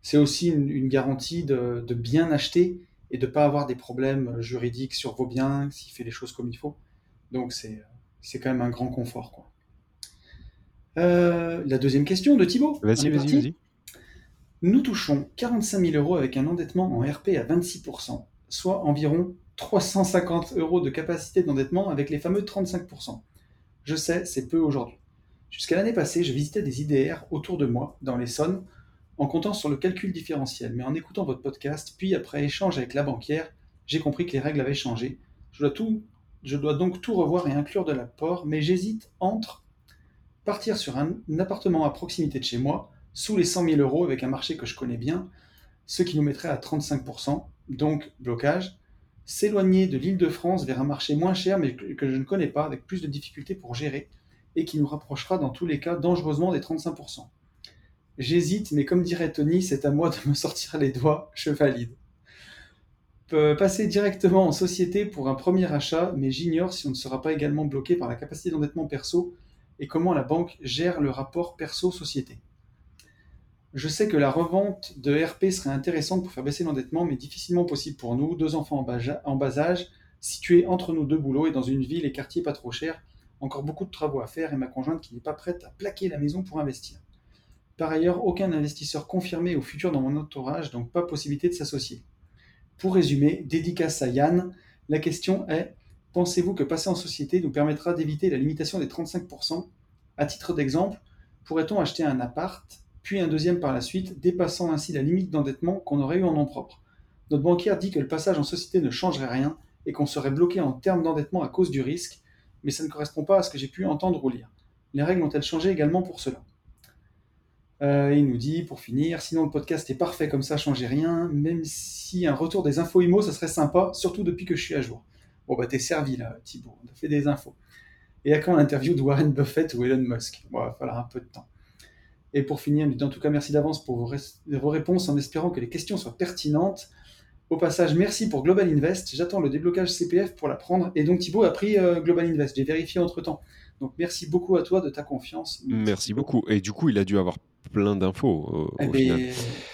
c'est aussi une, garantie de, bien acheter et de ne pas avoir des problèmes juridiques sur vos biens, s'il fait les choses comme il faut. Donc c'est, c'est quand même un grand confort. Quoi. Euh, la deuxième question de Thibaut. Vas-y, vas-y, vas-y. Nous touchons 45 000 euros avec un endettement en RP à 26%, soit environ 350 euros de capacité d'endettement avec les fameux 35%. Je sais, c'est peu aujourd'hui. Jusqu'à l'année passée, je visitais des IDR autour de moi, dans l'Essonne, en comptant sur le calcul différentiel. Mais en écoutant votre podcast, puis après échange avec la banquière, j'ai compris que les règles avaient changé. Je dois, tout, je dois donc tout revoir et inclure de l'apport, mais j'hésite entre partir sur un, appartement à proximité de chez moi, sous les 100 000 euros avec un marché que je connais bien, ce qui nous mettrait à 35%, donc blocage, s'éloigner de l'île de France vers un marché moins cher mais que je ne connais pas, avec plus de difficultés pour gérer, et qui nous rapprochera dans tous les cas dangereusement des 35%. J'hésite, mais comme dirait Tony, c'est à moi de me sortir les doigts, je valide. Passer directement en société pour un premier achat, mais j'ignore si on ne sera pas également bloqué par la capacité d'endettement perso et comment la banque gère le rapport perso-société. Je sais que la revente de RP serait intéressante pour faire baisser l'endettement, mais difficilement possible pour nous, deux enfants en bas âge, situés entre nous deux boulots et dans une ville et quartier pas trop cher, encore beaucoup de travaux à faire et ma conjointe qui n'est pas prête à plaquer la maison pour investir. Par ailleurs, aucun investisseur confirmé ou futur dans mon entourage, donc pas possibilité de s'associer. Pour résumer, dédicace à Yann, la question est pensez-vous que passer en société nous permettra d'éviter la limitation des 35% À titre d'exemple, pourrait-on acheter un appart, puis un deuxième par la suite, dépassant ainsi la limite d'endettement qu'on aurait eu en nom propre? Notre banquière dit que le passage en société ne changerait rien et qu'on serait bloqué en termes d'endettement à cause du risque, mais ça ne correspond pas à ce que j'ai pu entendre ou lire. Les règles ont-elles changé également pour cela? Euh, il nous dit, pour finir, sinon le podcast est parfait comme ça, changez rien, même si un retour des infos IMO, ça serait sympa, surtout depuis que je suis à jour. Bon, bah t'es servi là, Thibaut, on a fait des infos. Et à quand l'interview de Warren Buffett ou Elon Musk? Bon, il va falloir un peu de temps. Et pour finir, en tout cas, merci d'avance pour vos, vos, réponses en espérant que les questions soient pertinentes. Au passage, merci pour Global Invest. J'attends le déblocage CPF pour la prendre. Et donc Thibaut a pris euh, Global Invest. J'ai vérifié entre temps. Donc merci beaucoup à toi de ta confiance. Merci beaucoup. Et du coup, il a dû avoir plein d'infos eh ben,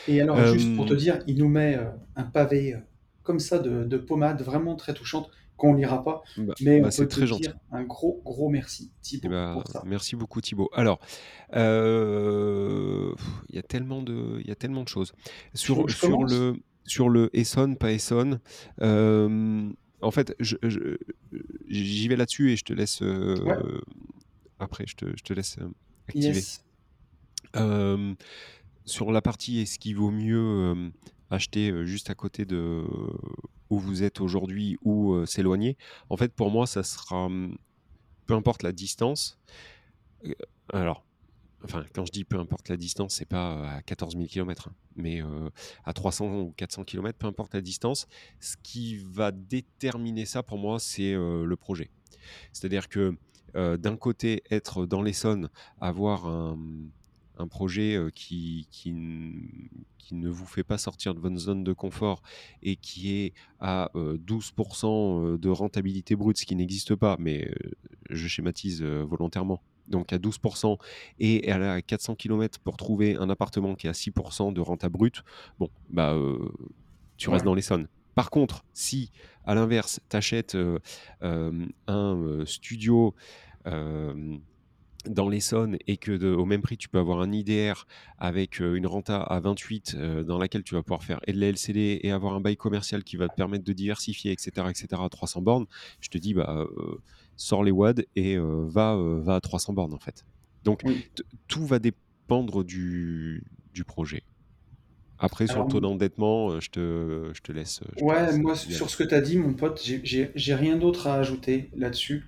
Et alors, juste pour te euh, dire, il nous met euh, un pavé comme ça de, pommade vraiment très touchante qu'on lira pas. Bah, mais bah, c'est très gentil. Un gros, gros merci, Thibaut. Eh ben, merci beaucoup, Thibaut. Alors, il y a tellement de, y a tellement de choses sur, sur le sur le Essonne, pas Essonne. en fait, j'y vais là-dessus et je te laisse. Après, je te, je te laisse activer. sur la partie est-ce qu'il vaut mieux acheter juste à côté de où vous êtes aujourd'hui ou s'éloigner En fait, pour moi, ça sera. Peu importe la distance. Alors, enfin, quand je dis peu importe la distance, c'est pas à 14 000 km, mais euh, à 300 ou 400 km, peu importe la distance, ce qui va déterminer ça pour moi, c'est euh, le projet. C'est-à-dire que euh, d'un côté, être dans l'Essonne, avoir un, un projet qui, qui, qui, ne vous fait pas sortir de votre zone de confort et qui est à 12% de rentabilité brute, ce qui n'existe pas, mais je schématise volontairement, donc à 12%, et elle a 400 km pour trouver un appartement qui a 6% de renta brute, bon, bah, euh, tu restes dans les l'Essonne. Par contre, si, à l'inverse, tu achètes euh, euh, un studio dans l'Essonne et que au même prix tu peux avoir un IDR avec une renta à 28 dans laquelle tu vas pouvoir faire et de la LCD et avoir un bail commercial qui va te permettre de diversifier etc etc à 300 bornes je te dis bah sors les WAD et euh, va, euh, va à 300 bornes en fait. Donc tout va dépendre du, du projet. Après, sur le taux d'endettement, euh, je te, je te laisse. ouais, moi, sur ce que tu as dit, mon pote, j'ai rien d'autre à ajouter là-dessus.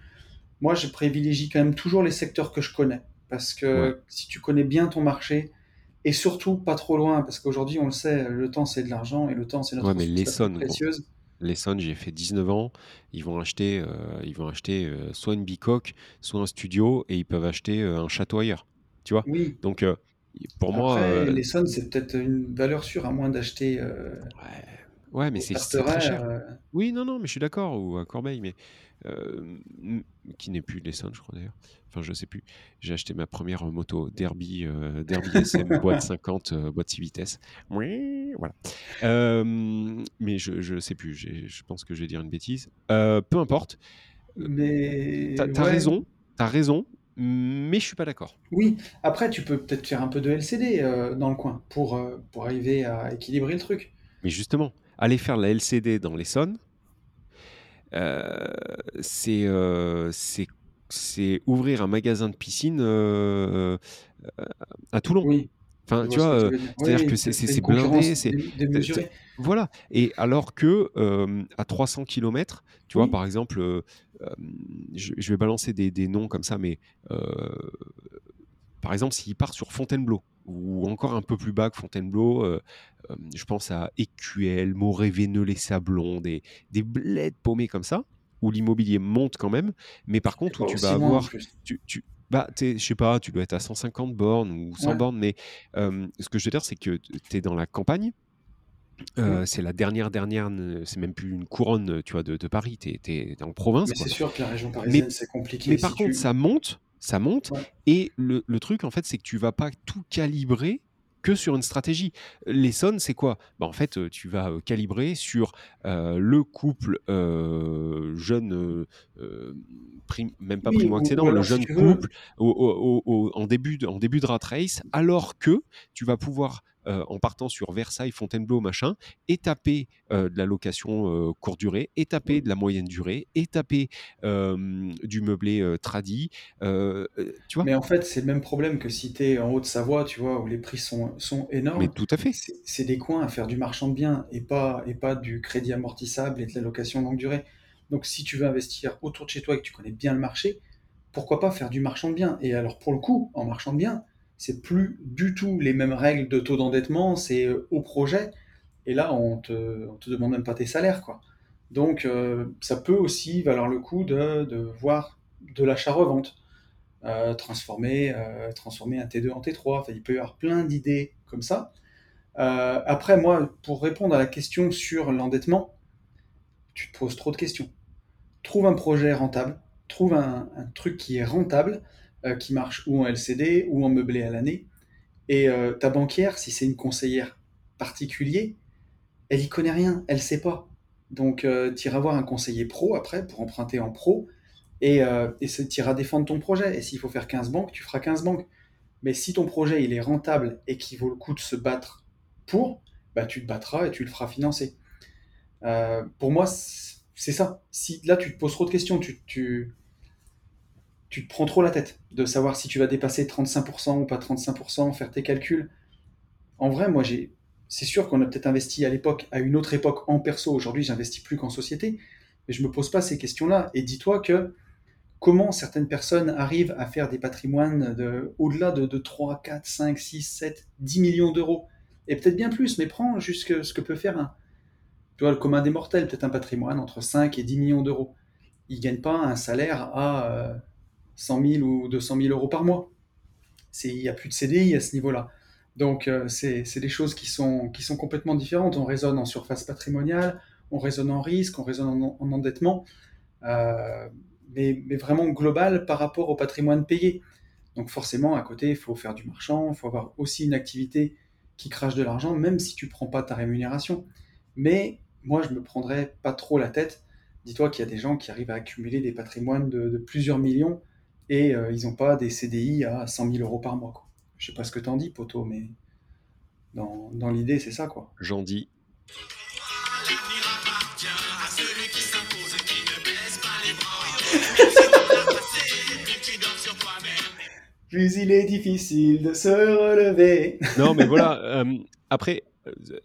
Moi, je privilégie quand même toujours les secteurs que je connais. Parce que si tu connais bien ton marché, et surtout pas trop loin, parce qu'aujourd'hui, on le sait, le temps, c'est de l'argent, et le temps, c'est notre ouais, mais précieuse les Sons, j'ai fait 19 ans, ils vont acheter, euh, ils vont acheter euh, soit une bicoque, soit un studio, et ils peuvent acheter euh, un château ailleurs. Tu vois? Oui. Donc, pour moi, Après, euh, l'Essonne, c'est peut-être une valeur sûre, à moins d'acheter ouais, ouais, mais c'est très cher. Oui, non, non, mais je suis d'accord, ou à Corbeil, mais euh, qui n'est plus l'Essonne, je crois d'ailleurs. Enfin, je sais plus. J'ai acheté ma première moto Derby, euh, Derby SM, boîte 50, euh, boîte 6 vitesses. Oui, voilà. Euh, mais je, je sais plus, je pense que je vais dire une bêtise. Peu importe. mais T'as ouais, raison, t'as raison, mais je suis pas d'accord. oui. Après, tu peux peut-être faire un peu de LCD dans le coin pour, pour arriver à équilibrer le truc. Mais justement, aller faire la LCD dans l'Essonne, c'est euh, c'est c'est ouvrir un magasin de piscine euh, euh, à Toulon. Oui, Enfin, tu vois euh, c'est-à-dire que Oui, c'est blindé, c'est voilà. Et alors que euh, à 300 km, tu vois, par exemple, euh, euh, je, je vais balancer des, des noms comme ça, mais euh, par exemple, s'il part sur Fontainebleau, ou encore un peu plus bas que Fontainebleau, euh, euh, je pense à EQL, Montrévéneux, les Sablons, des, des bleds paumés comme ça, où l'immobilier monte quand même, mais par contre, où tu vas avoir, tu, tu, bah, je sais pas, tu dois être à 150 bornes ou 100 Ouais. bornes, mais euh, ce que je veux dire, c'est que tu es dans la campagne, Mm. euh, c'est la dernière, dernière, c'est même plus une couronne, tu vois, de, de Paris, tu es, en province, Mais c'est sûr que la région parisienne, c'est compliqué. mais Si par contre, tu... ça monte, ça monte, Ouais. et le, le truc, en fait, c'est que tu vas pas tout calibrer que sur une stratégie. L'Essonne, c'est quoi? Bah, En fait, euh, tu vas euh, calibrer sur euh, le couple euh, jeune, euh, prim- même pas Oui, ou, primo-accédant, le jeune couple au- au- au- au- en, début de, en début de rat race, alors que tu vas pouvoir, euh, en partant sur Versailles, Fontainebleau, machin, étaper euh, de la location euh, courte durée, étaper de la moyenne durée, étaper euh, du meublé tradi, euh, tu vois? Mais en fait, c'est le même problème que si tu es en Haute-Savoie, tu vois, où les prix sont, sont Mais énormes. tout à fait. C'est c'est des coins à faire du marchand de biens et pas, et pas du crédit amortissable et de la location longue durée. Donc, si tu veux investir autour de chez toi et que tu connais bien le marché, pourquoi pas faire du marchand de biens? Et alors, pour le coup, en marchand de biens, c'est plus du tout les mêmes règles de taux d'endettement, c'est euh, au projet. Et là, on te, te demande même pas tes salaires, quoi. Donc, euh, ça peut aussi valoir le coup de, voir de l'achat-revente, euh, transformer, transformer un T2 en T3. Enfin, il peut y avoir plein d'idées comme ça. Après, moi, pour répondre à la question sur l'endettement, tu te poses trop de questions. Trouve un projet rentable, trouve un, truc qui est rentable, qui marche ou en LCD ou en meublé à l'année. Et euh, ta banquière, si c'est une conseillère particulier, elle y connaît rien, elle sait pas. Donc, euh, tu iras voir un conseiller pro après pour emprunter en pro et euh, tu iras défendre ton projet. Et s'il faut faire 15 banques, tu feras 15 banques. Mais si ton projet il est rentable et qu'il vaut le coup de se battre pour, bah, tu te battras et tu le feras financer. Euh, pour moi, c'est ça. Si là tu te poses trop de questions, tu, tu te prends trop la tête de savoir si tu vas dépasser 35% ou pas 35%, faire tes calculs. En vrai, moi, j'ai, c'est sûr qu'on a peut-être investi à l'époque, à une autre époque en perso. Aujourd'hui, j'investis plus qu'en société, mais je me pose pas ces questions-là. Et dis-toi que comment certaines personnes arrivent à faire des patrimoines de, au-delà de, de 3, 4, 5, 6, 7, 10 millions d'euros. Et peut-être bien plus, mais prends juste ce que peut faire un, tu vois, le commun des mortels, peut-être un patrimoine entre 5 et 10 millions d'euros. Il ne gagne pas un salaire à euh, 100 000 ou 200 000 euros par mois. Il n'y a plus de CDI à ce niveau-là. Donc, euh, c'est, des choses qui sont, qui sont complètement différentes. On raisonne en surface patrimoniale, on raisonne en risque, on raisonne en, en endettement, euh, mais, mais, vraiment global par rapport au patrimoine payé. Donc, forcément, à côté, il faut faire du marchand, il faut avoir aussi une activité qui crache de l'argent, même si tu ne prends pas ta rémunération. Mais moi, je me prendrais pas trop la tête. Dis-toi qu'il y a des gens qui arrivent à accumuler des patrimoines de plusieurs millions et euh, ils n'ont pas des CDI à 100 000 euros par mois. Quoi. Je sais pas ce que t'en dis, Poto, mais dans, dans l'idée, c'est ça, quoi. J'en dis. Plus il est difficile de se relever. Non, mais voilà. euh, après,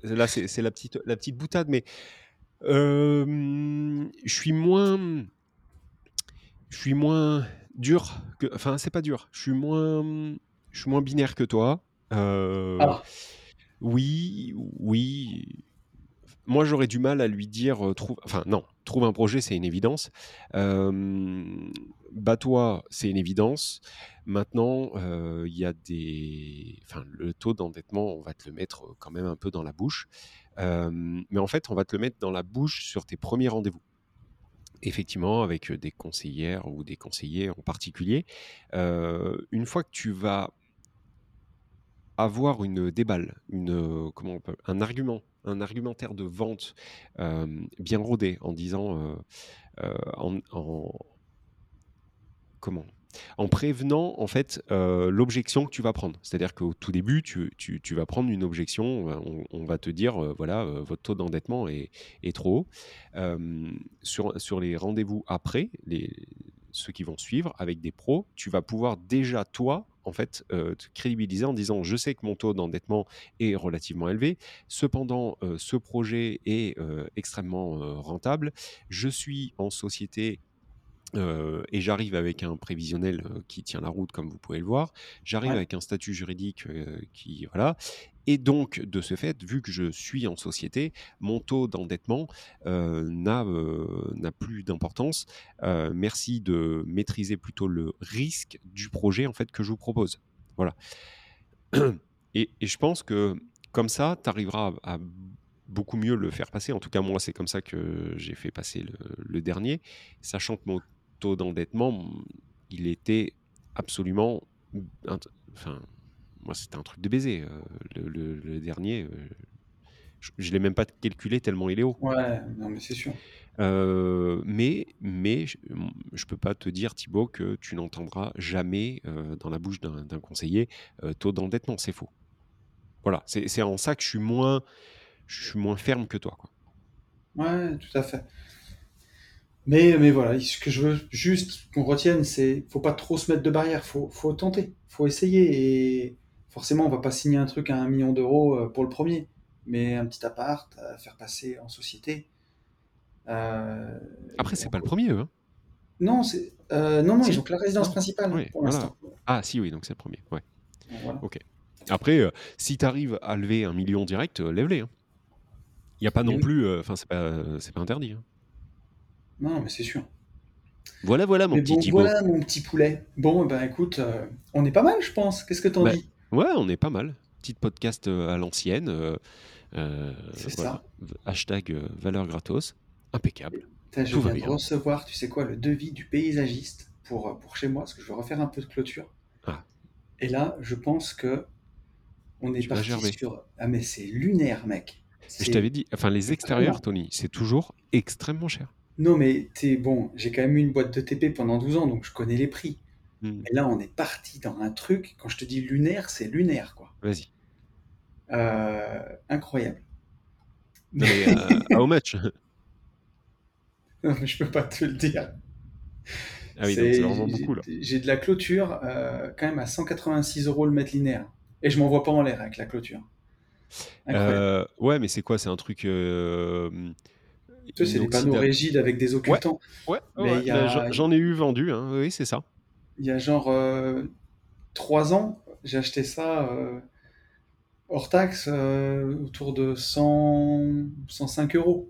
là, c'est la petite, la petite boutade, mais euh, je suis moins, je suis moins dur que, enfin, c'est pas dur. Je suis moins, je suis moins binaire que toi. Euh, Ah. Oui, oui. moi, j'aurais du mal à lui dire, trouve, enfin non, trouve un projet, c'est une évidence. Bats-toi, c'est une évidence. Maintenant, il y a des, enfin, le taux d'endettement, on va te le mettre quand même un peu dans la bouche. mais en fait, on va te le mettre dans la bouche sur tes premiers rendez-vous effectivement, avec des conseillères ou des conseillers en particulier, une fois que tu vas avoir une déballe, une, comment on peut, un argument, un argumentaire de vente bien rodé en disant, en, comment en prévenant en fait l'objection que tu vas prendre. C'est-à-dire qu'au tout début, tu, vas prendre une objection, on, va te dire, voilà, votre taux d'endettement est, trop haut. sur, sur les rendez-vous après, les, ceux qui vont suivre avec des pros, tu vas pouvoir déjà, toi, en fait, te crédibiliser en disant, je sais que mon taux d'endettement est relativement élevé, cependant, ce projet est extrêmement rentable, je suis en société et j'arrive avec un prévisionnel qui tient la route, comme vous pouvez le voir. J'arrive avec un statut juridique qui voilà. Et donc, de ce fait, vu que je suis en société, mon taux d'endettement n'a plus d'importance. merci de maîtriser plutôt le risque du projet en fait que je vous propose. Voilà. Et, je pense que comme ça, tu arriveras à, beaucoup mieux le faire passer. En tout cas, moi, c'est comme ça que j'ai fait passer le, le dernier, sachant que mon taux d'endettement, il était absolument. Enfin, moi, c'était un truc de baiser. Euh, le, dernier, euh, je ne l'ai même pas calculé tellement il est haut. Ouais, non, mais c'est sûr. Euh, mais mais je ne peux pas te dire, Thibaut, que tu n'entendras jamais dans la bouche d'un conseiller taux d'endettement. C'est faux. Voilà, c'est en ça que je suis moins, je suis moins ferme que toi. Quoi. Ouais, tout à fait. Mais, mais voilà, ce que je veux juste qu'on retienne, c'est faut pas trop se mettre de barrière, faut, faut tenter, faut essayer. Et forcément, on va pas signer un truc à un million d'euros euh, pour le premier, mais un petit appart à faire passer en société. Euh, Après, c'est pas le premier, eux. Hein. Non, c'est euh, non, non, ils ont que la résidence principale pour l'instant. Ah, si, oui, donc c'est le premier. Ouais. Ok. Après, euh, si tu arrives à lever un million direct, lève-les. Hein. Il n'y a pas non plus. Enfin, c'est pas, pas interdit. Hein. Non, mais c'est sûr. Voilà, voilà, mon petit Voilà, mon petit poulet. Bon, ben écoute, euh, on est pas mal, je pense. Qu'est-ce que t'en bah, dis? Ouais, on est pas mal. Petite podcast euh, à l'ancienne. Euh, c'est ça. Hashtag valeur gratos. Impeccable. je viens de recevoir, tu sais quoi, le devis du paysagiste pour, pour chez moi, parce que je vais refaire un peu de clôture. Ah. Et là, je pense que on est parti sur... Ah mais c'est lunaire, mec. Je t'avais dit, enfin les extérieurs, Tony, c'est toujours extrêmement cher. Non, mais t'es bon, j'ai quand même eu une boîte de TP pendant 12 ans, donc je connais les prix. Hmm. Mais là, on est parti dans un truc, quand je te dis lunaire, c'est lunaire, quoi. Vas-y. Euh, incroyable. mais euh, how much? Non, mais je peux pas te le dire. Ah oui, c'est vraiment beaucoup, là. J'ai de la clôture, euh, quand même à 186 euros le mètre linéaire. Et je m'en vois pas en l'air avec la clôture. ouais, mais c'est quoi? C'est un truc tu sais, c'est des panneaux rigides avec des occultants. Ouais, j'en ai eu vendu, hein. oui, c'est ça. Il y a genre euh, trois ans, j'ai acheté ça euh, hors taxe euh, autour de 100, 105 euros.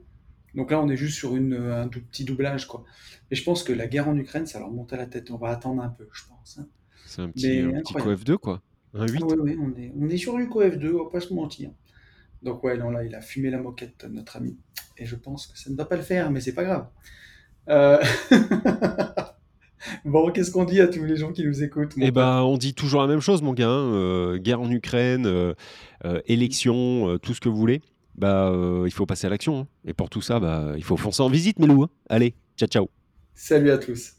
Donc là, on est juste sur une, un petit doublage, quoi. Et je pense que la guerre en Ukraine, ça leur monte à la tête. On va attendre un peu, je pense. Hein. C'est un petit, un petit CoF2, quoi. Un 8. oui, oui, on est, on est sur du CoF2, on va pas se mentir. Donc ouais, non, là, il a fumé la moquette, notre ami. Et je pense que ça ne va pas le faire, mais c'est pas grave. Euh, bon, qu'est-ce qu'on dit à tous les gens qui nous écoutent Eh ben, on dit toujours la même chose, mon gars. Hein. Euh, guerre en Ukraine, euh, élection, tout ce que vous voulez. Bah, il faut passer à l'action. Hein. Et pour tout ça, bah, il faut foncer en visite, mes loups. Hein. Allez, ciao, ciao. Salut à tous.